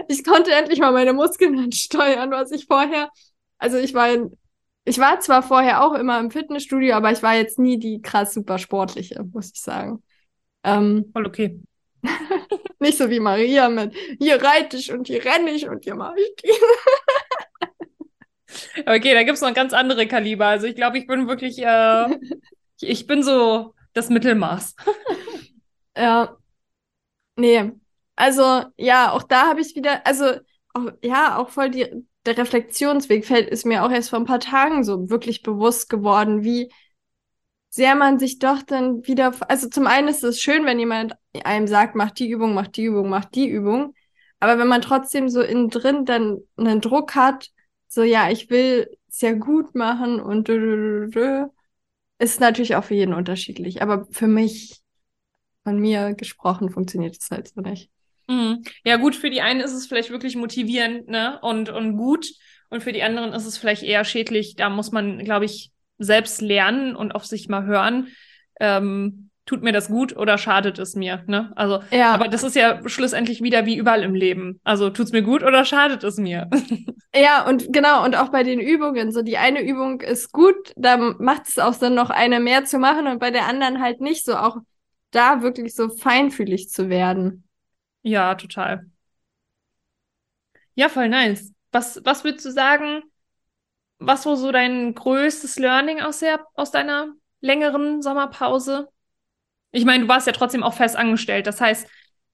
Speaker 2: Ich konnte endlich mal meine Muskeln (laughs) ansteuern, was ich vorher, also ich war in ich war zwar vorher auch immer im Fitnessstudio, aber ich war jetzt nie die krass super sportliche, muss ich sagen.
Speaker 1: Ähm, Voll okay. (laughs)
Speaker 2: nicht so wie Maria mit hier reite ich und hier renne ich und hier mache ich die. (laughs)
Speaker 1: okay, da gibt es noch ganz andere Kaliber. Also ich glaube, ich bin wirklich, äh, (laughs) ich bin so das Mittelmaß.
Speaker 2: ja. Nee. Also, ja, auch da habe ich wieder, also, auch, ja, auch voll die, der Reflexionsweg fällt, ist mir auch erst vor ein paar Tagen so wirklich bewusst geworden, wie sehr man sich doch dann wieder, also zum einen ist es schön, wenn jemand einem sagt, mach die Übung, mach die Übung, mach die Übung. Aber wenn man trotzdem so innen drin dann einen Druck hat, so ja, ich will es ja gut machen und ist natürlich auch für jeden unterschiedlich. Aber für mich von mir gesprochen funktioniert es halt so nicht.
Speaker 1: Mhm. Ja, gut, für die einen ist es vielleicht wirklich motivierend, ne? Und, und gut. Und für die anderen ist es vielleicht eher schädlich. Da muss man, glaube ich, selbst lernen und auf sich mal hören. Ähm, tut mir das gut oder schadet es mir? Ne? Also, ja. aber das ist ja schlussendlich wieder wie überall im Leben. Also tut es mir gut oder schadet es mir? (laughs)
Speaker 2: Ja, und genau, und auch bei den Übungen. So, die eine Übung ist gut, da macht es auch Sinn, noch eine mehr zu machen und bei der anderen halt nicht so, auch da wirklich so feinfühlig zu werden.
Speaker 1: Ja, total. Ja, voll nice. Was, was würdest du sagen, was war so dein größtes Learning aus, der, aus deiner längeren Sommerpause? Ich meine, du warst ja trotzdem auch fest angestellt. Das heißt,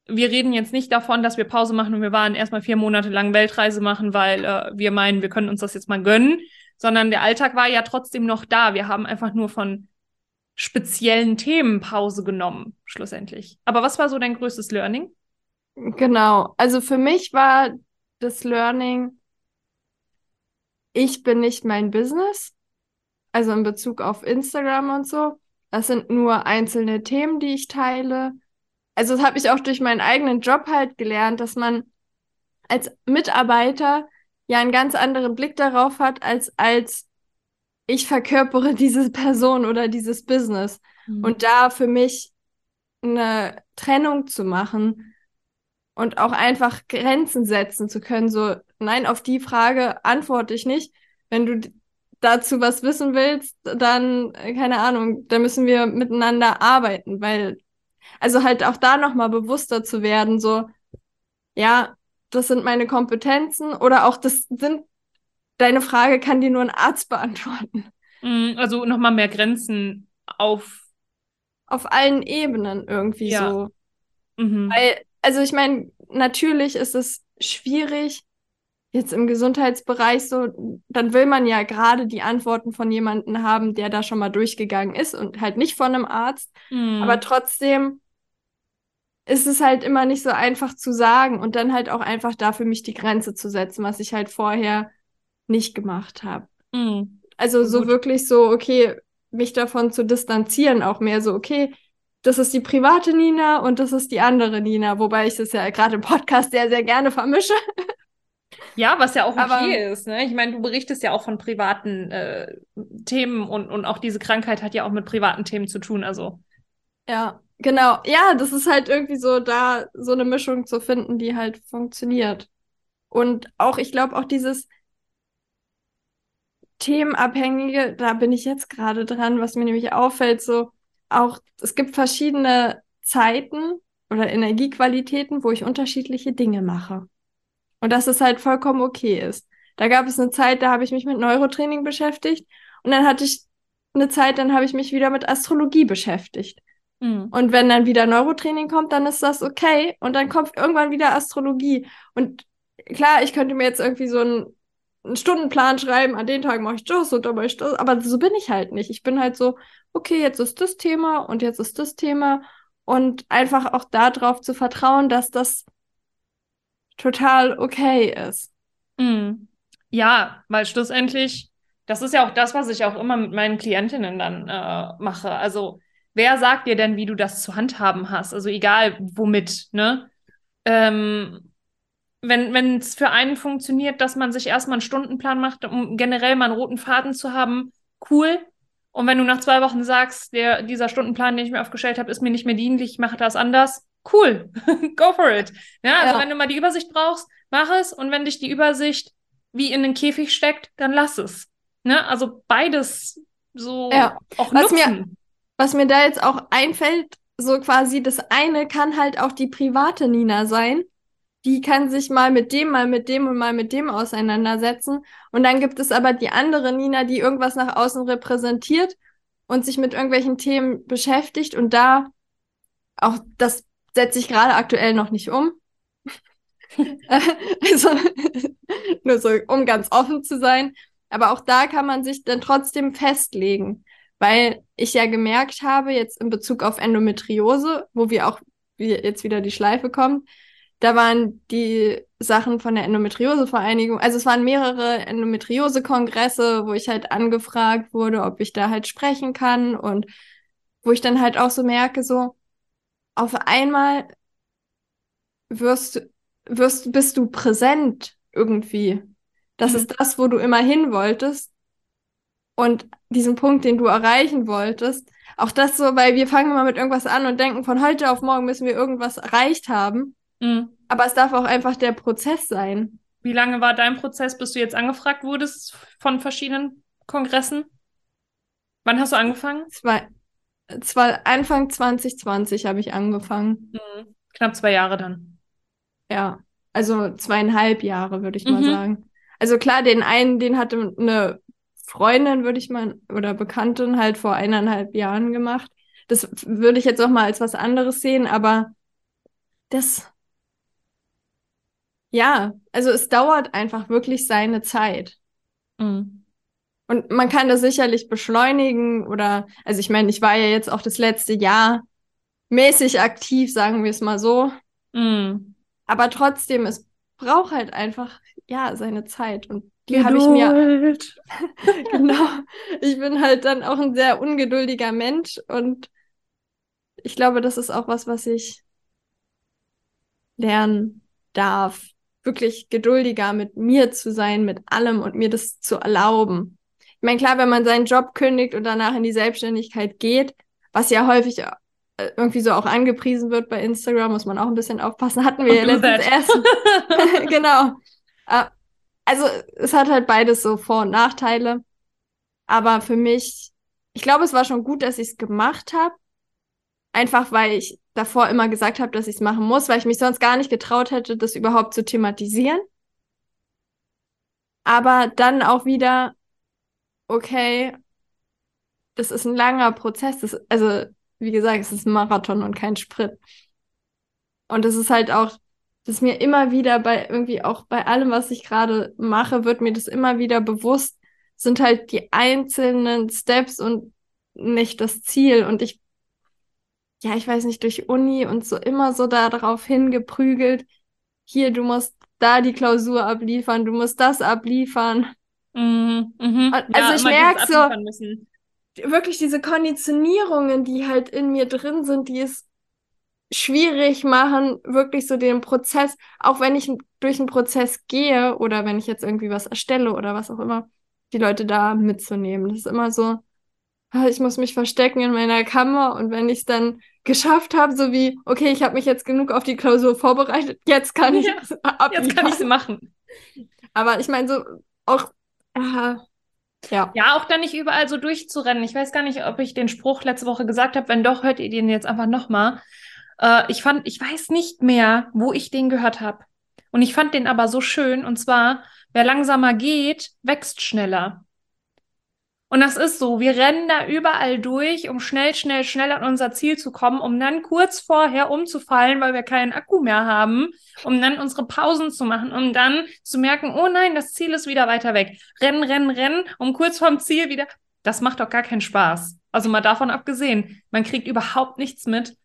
Speaker 1: wir reden jetzt nicht davon, dass wir Pause machen und wir waren erstmal vier Monate lang Weltreise machen, weil äh, wir meinen, wir können uns das jetzt mal gönnen, sondern der Alltag war ja trotzdem noch da. Wir haben einfach nur von speziellen Themen Pause genommen, schlussendlich. Aber was war so dein größtes Learning?
Speaker 2: Genau. Also für mich war das Learning, ich bin nicht mein Business. Also in Bezug auf Instagram und so. Das sind nur einzelne Themen, die ich teile. Also das habe ich auch durch meinen eigenen Job halt gelernt, dass man als Mitarbeiter ja einen ganz anderen Blick darauf hat, als als ich verkörpere (laughs) diese Person oder dieses Business. Mhm. Und da für mich eine Trennung zu machen und auch einfach Grenzen setzen zu können, so, nein, auf die Frage antworte ich nicht. Wenn du dazu was wissen willst, dann, äh, keine Ahnung, da müssen wir miteinander arbeiten, weil, also halt auch da nochmal bewusster zu werden, so, ja, das sind meine Kompetenzen oder auch das sind, deine Frage kann dir nur ein Arzt beantworten.
Speaker 1: Mhm, also nochmal mehr Grenzen auf.
Speaker 2: Auf allen Ebenen irgendwie ja. so. Mhm. Weil, also ich meine, natürlich ist es schwierig, jetzt im Gesundheitsbereich so, dann will man ja gerade die Antworten von jemandem haben, der da schon mal durchgegangen ist und halt nicht von einem Arzt. Mhm. Aber trotzdem ist es halt immer nicht so einfach zu sagen und dann halt auch einfach da für mich die Grenze zu setzen, was ich halt vorher nicht gemacht habe. Mhm. Also so Gut. wirklich so, okay, mich davon zu distanzieren, auch mehr so, okay, das ist die private Nina und das ist die andere Nina, wobei ich das ja gerade im Podcast sehr, sehr gerne vermische.
Speaker 1: Ja, was ja auch okay Aber, ist. Ne? Ich meine, du berichtest ja auch von privaten äh, Themen und, und auch diese Krankheit hat ja auch mit privaten Themen zu tun. Also.
Speaker 2: Ja, genau. Ja, das ist halt irgendwie so, da so eine Mischung zu finden, die halt funktioniert. Und auch, ich glaube, auch dieses Themenabhängige, da bin ich jetzt gerade dran, was mir nämlich auffällt, so auch, es gibt verschiedene Zeiten oder Energiequalitäten, wo ich unterschiedliche Dinge mache. Und dass es halt vollkommen okay ist. Da gab es eine Zeit, da habe ich mich mit Neurotraining beschäftigt und dann hatte ich eine Zeit, dann habe ich mich wieder mit Astrologie beschäftigt. Mhm. Und wenn dann wieder Neurotraining kommt, dann ist das okay und dann kommt irgendwann wieder Astrologie. Und klar, ich könnte mir jetzt irgendwie so einen, einen Stundenplan schreiben, an den Tagen mache ich das und dann mache ich das, aber so bin ich halt nicht. Ich bin halt so, okay, jetzt ist das Thema und jetzt ist das Thema und einfach auch darauf zu vertrauen, dass das total okay ist.
Speaker 1: Mhm. Ja, weil schlussendlich, das ist ja auch das, was ich auch immer mit meinen Klientinnen dann äh, mache. Also, wer sagt dir denn, wie du das zu handhaben hast? Also, egal womit, ne? Ähm, wenn es für einen funktioniert, dass man sich erstmal einen Stundenplan macht, um generell mal einen roten Faden zu haben, cool. Und wenn du nach zwei Wochen sagst, der, dieser Stundenplan, den ich mir aufgestellt habe, ist mir nicht mehr dienlich, ich mache das anders, cool, (laughs) go for it. Ja, also ja. wenn du mal die Übersicht brauchst, mach es. Und wenn dich die Übersicht wie in den Käfig steckt, dann lass es. Ne? Also beides so ja. auch
Speaker 2: was nutzen. Mir, was mir da jetzt auch einfällt, so quasi das eine kann halt auch die private Nina sein. Die kann sich mal mit dem, mal mit dem und mal mit dem auseinandersetzen. Und dann gibt es aber die andere Nina, die irgendwas nach außen repräsentiert und sich mit irgendwelchen Themen beschäftigt und da auch das setze ich gerade aktuell noch nicht um. (laughs) also, (laughs) nur so, um ganz offen zu sein. Aber auch da kann man sich dann trotzdem festlegen, weil ich ja gemerkt habe, jetzt in Bezug auf Endometriose, wo wir auch jetzt wieder die Schleife kommt, da waren die Sachen von der Endometriose-Vereinigung, also es waren mehrere Endometriose-Kongresse, wo ich halt angefragt wurde, ob ich da halt sprechen kann und wo ich dann halt auch so merke, so, auf einmal wirst, wirst, bist du präsent irgendwie. Das mhm. ist das, wo du immer hin wolltest. Und diesen Punkt, den du erreichen wolltest, auch das so, weil wir fangen immer mit irgendwas an und denken, von heute auf morgen müssen wir irgendwas erreicht haben. Mhm. Aber es darf auch einfach der Prozess sein.
Speaker 1: Wie lange war dein Prozess, bis du jetzt angefragt wurdest von verschiedenen Kongressen? Wann hast du angefangen?
Speaker 2: Zwei, zwei, Anfang 2020 habe ich angefangen.
Speaker 1: Mhm. Knapp zwei Jahre dann.
Speaker 2: Ja, also zweieinhalb Jahre, würde ich mhm. mal sagen. Also klar, den einen, den hatte eine Freundin, würde ich mal, oder Bekanntin halt vor eineinhalb Jahren gemacht. Das würde ich jetzt auch mal als was anderes sehen, aber das, ja, also es dauert einfach wirklich seine Zeit. Mhm. Und man kann das sicherlich beschleunigen oder, also ich meine, ich war ja jetzt auch das letzte Jahr mäßig aktiv, sagen wir es mal so. Mhm. Aber trotzdem, es braucht halt einfach, ja, seine Zeit. Und die habe ich mir. (laughs) genau. Ich bin halt dann auch ein sehr ungeduldiger Mensch und ich glaube, das ist auch was, was ich lernen darf. Wirklich geduldiger mit mir zu sein, mit allem und mir das zu erlauben. Ich meine, klar, wenn man seinen Job kündigt und danach in die Selbstständigkeit geht, was ja häufig äh, irgendwie so auch angepriesen wird bei Instagram, muss man auch ein bisschen aufpassen. Hatten wir ja letztens erst. (laughs) (laughs) genau. Äh, also es hat halt beides so Vor- und Nachteile. Aber für mich, ich glaube, es war schon gut, dass ich es gemacht habe. Einfach weil ich davor immer gesagt habe, dass ich es machen muss, weil ich mich sonst gar nicht getraut hätte, das überhaupt zu thematisieren. Aber dann auch wieder, okay, das ist ein langer Prozess. Das, also, wie gesagt, es ist ein Marathon und kein Sprint. Und es ist halt auch dass mir immer wieder bei irgendwie auch bei allem, was ich gerade mache, wird mir das immer wieder bewusst, sind halt die einzelnen Steps und nicht das Ziel. Und ich, ja, ich weiß nicht, durch Uni und so immer so darauf hingeprügelt, hier, du musst da die Klausur abliefern, du musst das abliefern. Mhm, mh. Also ja, ich merke so, wirklich diese Konditionierungen, die halt in mir drin sind, die ist schwierig machen, wirklich so den Prozess, auch wenn ich durch einen Prozess gehe oder wenn ich jetzt irgendwie was erstelle oder was auch immer, die Leute da mitzunehmen. Das ist immer so, ich muss mich verstecken in meiner Kammer und wenn ich es dann geschafft habe, so wie, okay, ich habe mich jetzt genug auf die Klausur vorbereitet, jetzt kann ich
Speaker 1: ja, Jetzt kann ich es machen.
Speaker 2: Aber ich meine, so auch, äh,
Speaker 1: ja. ja, auch da nicht überall so durchzurennen. Ich weiß gar nicht, ob ich den Spruch letzte Woche gesagt habe. Wenn doch, hört ihr den jetzt einfach nochmal. Äh, ich fand, ich weiß nicht mehr, wo ich den gehört habe. Und ich fand den aber so schön. Und zwar, wer langsamer geht, wächst schneller. Und das ist so, wir rennen da überall durch, um schnell, schnell, schnell an unser Ziel zu kommen, um dann kurz vorher umzufallen, weil wir keinen Akku mehr haben, um dann unsere Pausen zu machen, um dann zu merken, oh nein, das Ziel ist wieder weiter weg. Rennen, rennen, rennen, um kurz vorm Ziel wieder. Das macht doch gar keinen Spaß. Also mal davon abgesehen, man kriegt überhaupt nichts mit,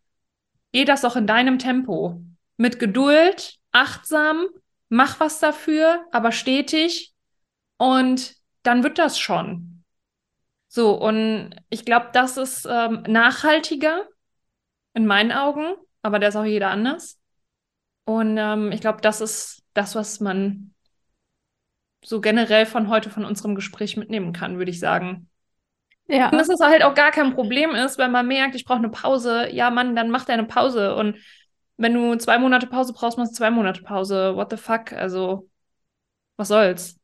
Speaker 1: Geh das auch in deinem Tempo. Mit Geduld, achtsam, mach was dafür, aber stetig und dann wird das schon. So, und ich glaube, das ist ähm, nachhaltiger in meinen Augen, aber da ist auch jeder anders. Und ähm, ich glaube, das ist das, was man so generell von heute, von unserem Gespräch mitnehmen kann, würde ich sagen. Ja. Und dass es halt auch gar kein Problem ist, wenn man merkt, ich brauche eine Pause. Ja, Mann, dann mach deine Pause. Und wenn du zwei Monate Pause brauchst, machst du zwei Monate Pause. What the fuck? Also, was soll's?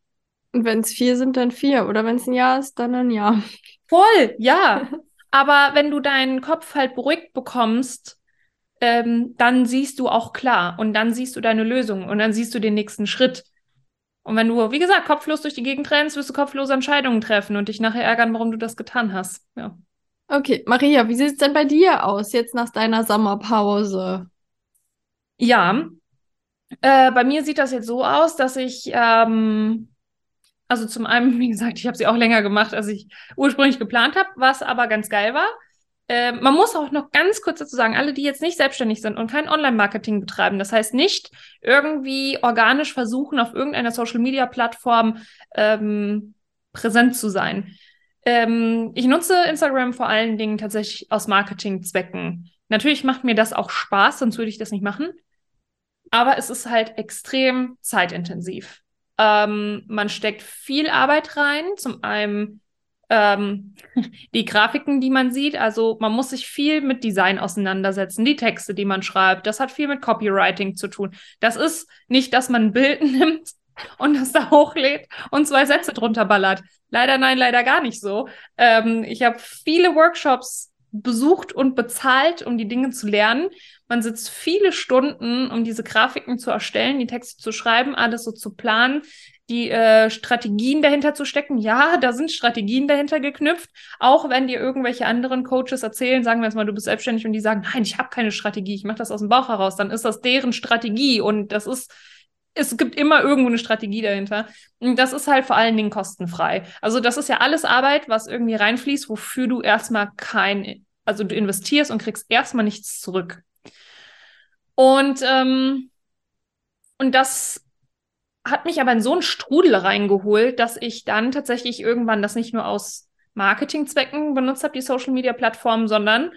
Speaker 2: Und wenn es vier sind, dann vier. Oder wenn es ein Jahr ist, dann ein Jahr.
Speaker 1: Voll, ja. (laughs) Aber wenn du deinen Kopf halt beruhigt bekommst, ähm, dann siehst du auch klar und dann siehst du deine Lösung und dann siehst du den nächsten Schritt. Und wenn du, wie gesagt, kopflos durch die Gegend rennst, wirst du kopflose Entscheidungen treffen und dich nachher ärgern, warum du das getan hast. Ja.
Speaker 2: Okay, Maria, wie sieht es denn bei dir aus, jetzt nach deiner Sommerpause?
Speaker 1: Ja, äh, bei mir sieht das jetzt so aus, dass ich, ähm, also zum einen, (laughs) wie gesagt, ich habe sie auch länger gemacht, als ich ursprünglich geplant habe, was aber ganz geil war. Ähm, man muss auch noch ganz kurz dazu sagen, alle, die jetzt nicht selbstständig sind und kein Online-Marketing betreiben, das heißt nicht irgendwie organisch versuchen, auf irgendeiner Social-Media-Plattform ähm, präsent zu sein. Ähm, ich nutze Instagram vor allen Dingen tatsächlich aus Marketingzwecken. Natürlich macht mir das auch Spaß, sonst würde ich das nicht machen. Aber es ist halt extrem zeitintensiv. Ähm, man steckt viel Arbeit rein. Zum einen ähm, (laughs) die Grafiken, die man sieht. Also man muss sich viel mit Design auseinandersetzen, die Texte, die man schreibt. Das hat viel mit Copywriting zu tun. Das ist nicht, dass man ein Bild (laughs) nimmt und das da hochlädt und zwei Sätze drunter ballert. Leider nein, leider gar nicht so. Ähm, ich habe viele Workshops besucht und bezahlt, um die Dinge zu lernen. Man sitzt viele Stunden, um diese Grafiken zu erstellen, die Texte zu schreiben, alles so zu planen, die äh, Strategien dahinter zu stecken. Ja, da sind Strategien dahinter geknüpft. Auch wenn dir irgendwelche anderen Coaches erzählen, sagen wir jetzt mal, du bist selbstständig und die sagen, nein, ich habe keine Strategie, ich mache das aus dem Bauch heraus, dann ist das deren Strategie und das ist es gibt immer irgendwo eine Strategie dahinter. Und das ist halt vor allen Dingen kostenfrei. Also das ist ja alles Arbeit, was irgendwie reinfließt, wofür du erstmal kein, also du investierst und kriegst erstmal nichts zurück. Und, ähm, und das hat mich aber in so einen Strudel reingeholt, dass ich dann tatsächlich irgendwann das nicht nur aus Marketingzwecken benutzt habe, die Social Media Plattform, sondern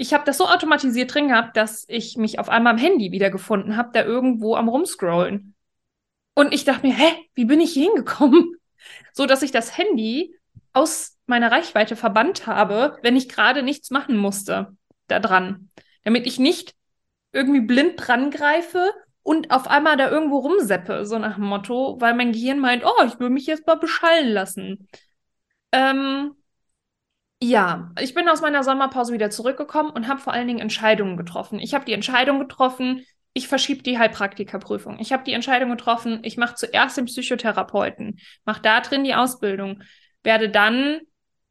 Speaker 1: ich habe das so automatisiert drin gehabt, dass ich mich auf einmal am Handy wiedergefunden habe, da irgendwo am rumscrollen. Und ich dachte mir, hä, wie bin ich hier hingekommen? (laughs) So dass ich das Handy aus meiner Reichweite verbannt habe, wenn ich gerade nichts machen musste da dran. Damit ich nicht irgendwie blind dran greife und auf einmal da irgendwo rumseppe, so nach dem Motto, weil mein Gehirn meint, oh, ich will mich jetzt mal beschallen lassen. Ähm, ja, ich bin aus meiner Sommerpause wieder zurückgekommen und habe vor allen Dingen Entscheidungen getroffen. Ich habe die Entscheidung getroffen, ich verschiebe die Heilpraktikerprüfung. Ich habe die Entscheidung getroffen, ich mache zuerst den Psychotherapeuten, mache da drin die Ausbildung, werde dann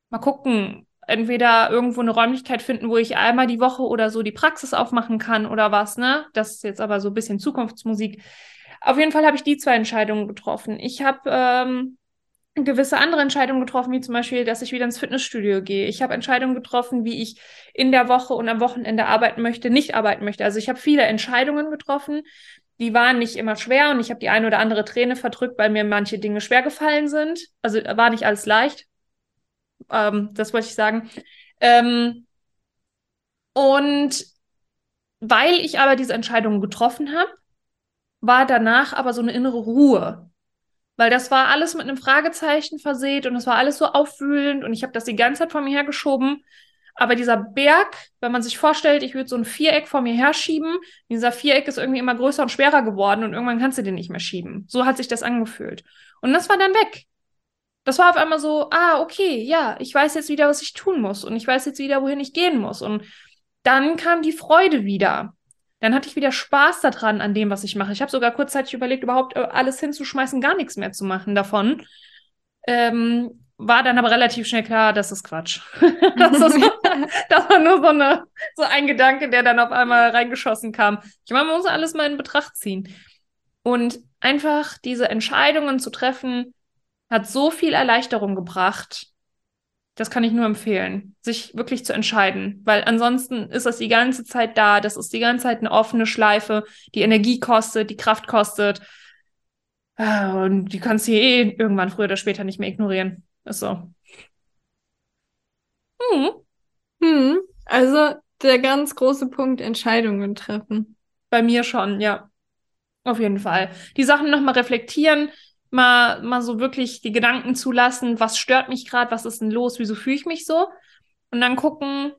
Speaker 1: mal gucken, entweder irgendwo eine Räumlichkeit finden, wo ich einmal die Woche oder so die Praxis aufmachen kann oder was, ne? Das ist jetzt aber so ein bisschen Zukunftsmusik. Auf jeden Fall habe ich die zwei Entscheidungen getroffen. Ich habe ähm, gewisse andere Entscheidungen getroffen, wie zum Beispiel, dass ich wieder ins Fitnessstudio gehe. Ich habe Entscheidungen getroffen, wie ich in der Woche und am Wochenende arbeiten möchte, nicht arbeiten möchte. Also ich habe viele Entscheidungen getroffen. Die waren nicht immer schwer und ich habe die eine oder andere Träne verdrückt, weil mir manche Dinge schwer gefallen sind. Also war nicht alles leicht. Ähm, das wollte ich sagen. Ähm, und weil ich aber diese Entscheidungen getroffen habe, war danach aber so eine innere Ruhe. Weil das war alles mit einem Fragezeichen versehen und es war alles so aufwühlend und ich habe das die ganze Zeit vor mir hergeschoben. Aber dieser Berg, wenn man sich vorstellt, ich würde so ein Viereck vor mir herschieben, dieser Viereck ist irgendwie immer größer und schwerer geworden und irgendwann kannst du den nicht mehr schieben. So hat sich das angefühlt. Und das war dann weg. Das war auf einmal so, ah, okay, ja, ich weiß jetzt wieder, was ich tun muss und ich weiß jetzt wieder, wohin ich gehen muss. Und dann kam die Freude wieder dann hatte ich wieder Spaß daran, an dem, was ich mache. Ich habe sogar kurzzeitig überlegt, überhaupt äh, alles hinzuschmeißen, gar nichts mehr zu machen davon. Ähm, war dann aber relativ schnell klar, das ist Quatsch. (laughs) das, ist, (laughs) das, war nur so, eine, so ein Gedanke, der dann auf einmal reingeschossen kam. Ich meine, man muss alles mal in Betracht ziehen. Und einfach diese Entscheidungen zu treffen, hat so viel Erleichterung gebracht, das kann ich nur empfehlen, sich wirklich zu entscheiden, weil ansonsten ist das die ganze Zeit da, das ist die ganze Zeit eine offene Schleife, die Energie kostet, die Kraft kostet. Ah, und die kannst du eh irgendwann früher oder später nicht mehr ignorieren. Ist so.
Speaker 2: Hm. Hm. Also der ganz große Punkt, Entscheidungen treffen.
Speaker 1: Bei mir schon, ja. Auf jeden Fall. Die Sachen nochmal reflektieren, mal, mal so wirklich die Gedanken zulassen, was stört mich gerade, was ist denn los, wieso fühle ich mich so? Und dann gucken,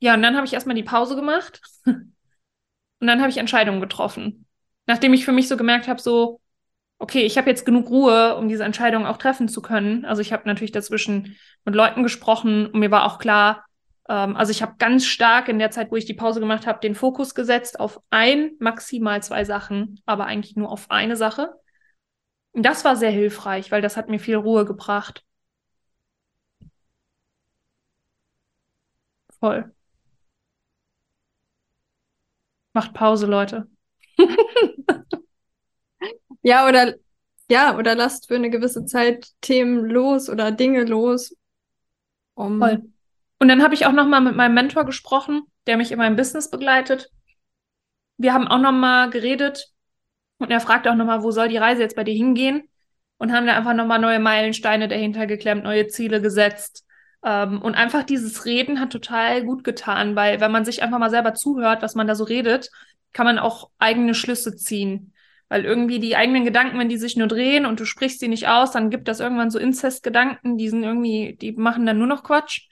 Speaker 1: ja, und dann habe ich erstmal die Pause gemacht (laughs) und dann habe ich Entscheidungen getroffen. Nachdem ich für mich so gemerkt habe, so, okay, ich habe jetzt genug Ruhe, um diese Entscheidung auch treffen zu können. Also ich habe natürlich dazwischen mit Leuten gesprochen und mir war auch klar, ähm, also ich habe ganz stark in der Zeit, wo ich die Pause gemacht habe, den Fokus gesetzt auf ein, maximal zwei Sachen, aber eigentlich nur auf eine Sache. Das war sehr hilfreich, weil das hat mir viel Ruhe gebracht. Voll. Macht Pause, Leute. (laughs)
Speaker 2: ja, oder ja, oder lasst für eine gewisse Zeit Themen los oder Dinge los.
Speaker 1: Um Voll. Und dann habe ich auch noch mal mit meinem Mentor gesprochen, der mich in meinem Business begleitet. Wir haben auch noch mal geredet, und er fragt auch nochmal, wo soll die Reise jetzt bei dir hingehen? Und haben da einfach nochmal neue Meilensteine dahinter geklemmt, neue Ziele gesetzt. Ähm, und einfach dieses Reden hat total gut getan, weil wenn man sich einfach mal selber zuhört, was man da so redet, kann man auch eigene Schlüsse ziehen. Weil irgendwie die eigenen Gedanken, wenn die sich nur drehen und du sprichst sie nicht aus, dann gibt das irgendwann so Inzestgedanken, die sind irgendwie, die machen dann nur noch Quatsch.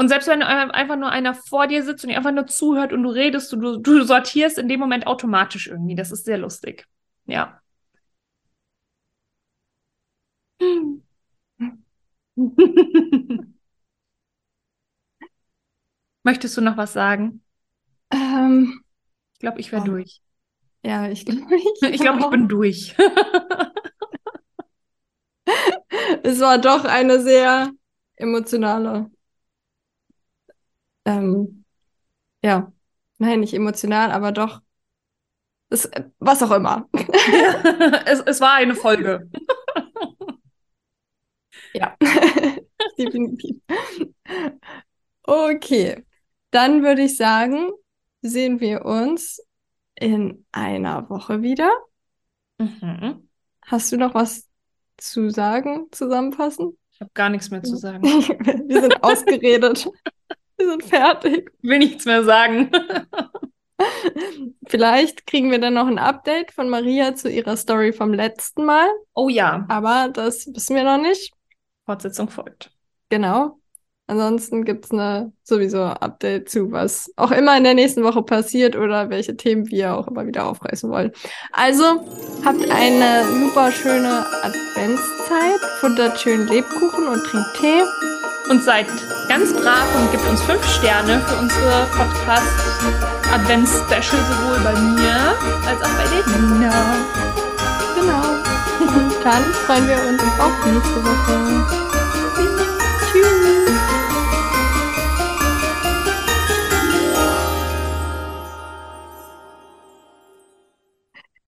Speaker 1: Und selbst wenn einfach nur einer vor dir sitzt und dir einfach nur zuhört und du redest, du, du sortierst in dem Moment automatisch irgendwie. Das ist sehr lustig. Ja. (laughs) Möchtest du noch was sagen?
Speaker 2: Ähm,
Speaker 1: ich glaube, ich wäre
Speaker 2: oh.
Speaker 1: durch.
Speaker 2: Ja, ich glaube, (laughs) ich,
Speaker 1: ich, glaub, ich bin durch. (laughs)
Speaker 2: es war doch eine sehr emotionale. Ähm, ja, nein, nicht emotional, aber doch. Es, was auch immer. (laughs)
Speaker 1: es, es war eine Folge. (laughs)
Speaker 2: ja, (laughs) definitiv. Okay, dann würde ich sagen, sehen wir uns in einer Woche wieder.
Speaker 1: Mhm.
Speaker 2: Hast du noch was zu sagen, zusammenfassen?
Speaker 1: Ich habe gar nichts mehr zu sagen.
Speaker 2: wir sind ausgeredet. Wir sind fertig.
Speaker 1: Will nichts mehr sagen. (laughs)
Speaker 2: Vielleicht kriegen wir dann noch ein Update von Maria zu ihrer Story vom letzten Mal.
Speaker 1: Oh ja.
Speaker 2: Aber das wissen wir noch nicht.
Speaker 1: Fortsetzung folgt.
Speaker 2: Genau. Ansonsten gibt es eine sowieso Update zu, was auch immer in der nächsten Woche passiert oder welche Themen wir auch immer wieder aufreißen wollen. Also habt eine super schöne Adventszeit, futtert schön Lebkuchen und trinkt Tee.
Speaker 1: Und seid ganz brav und gebt uns fünf Sterne für unsere Podcast Advents-Special, sowohl bei mir als auch bei der Nina.
Speaker 2: Genau. Und (laughs) dann freuen wir uns auf nächste Woche.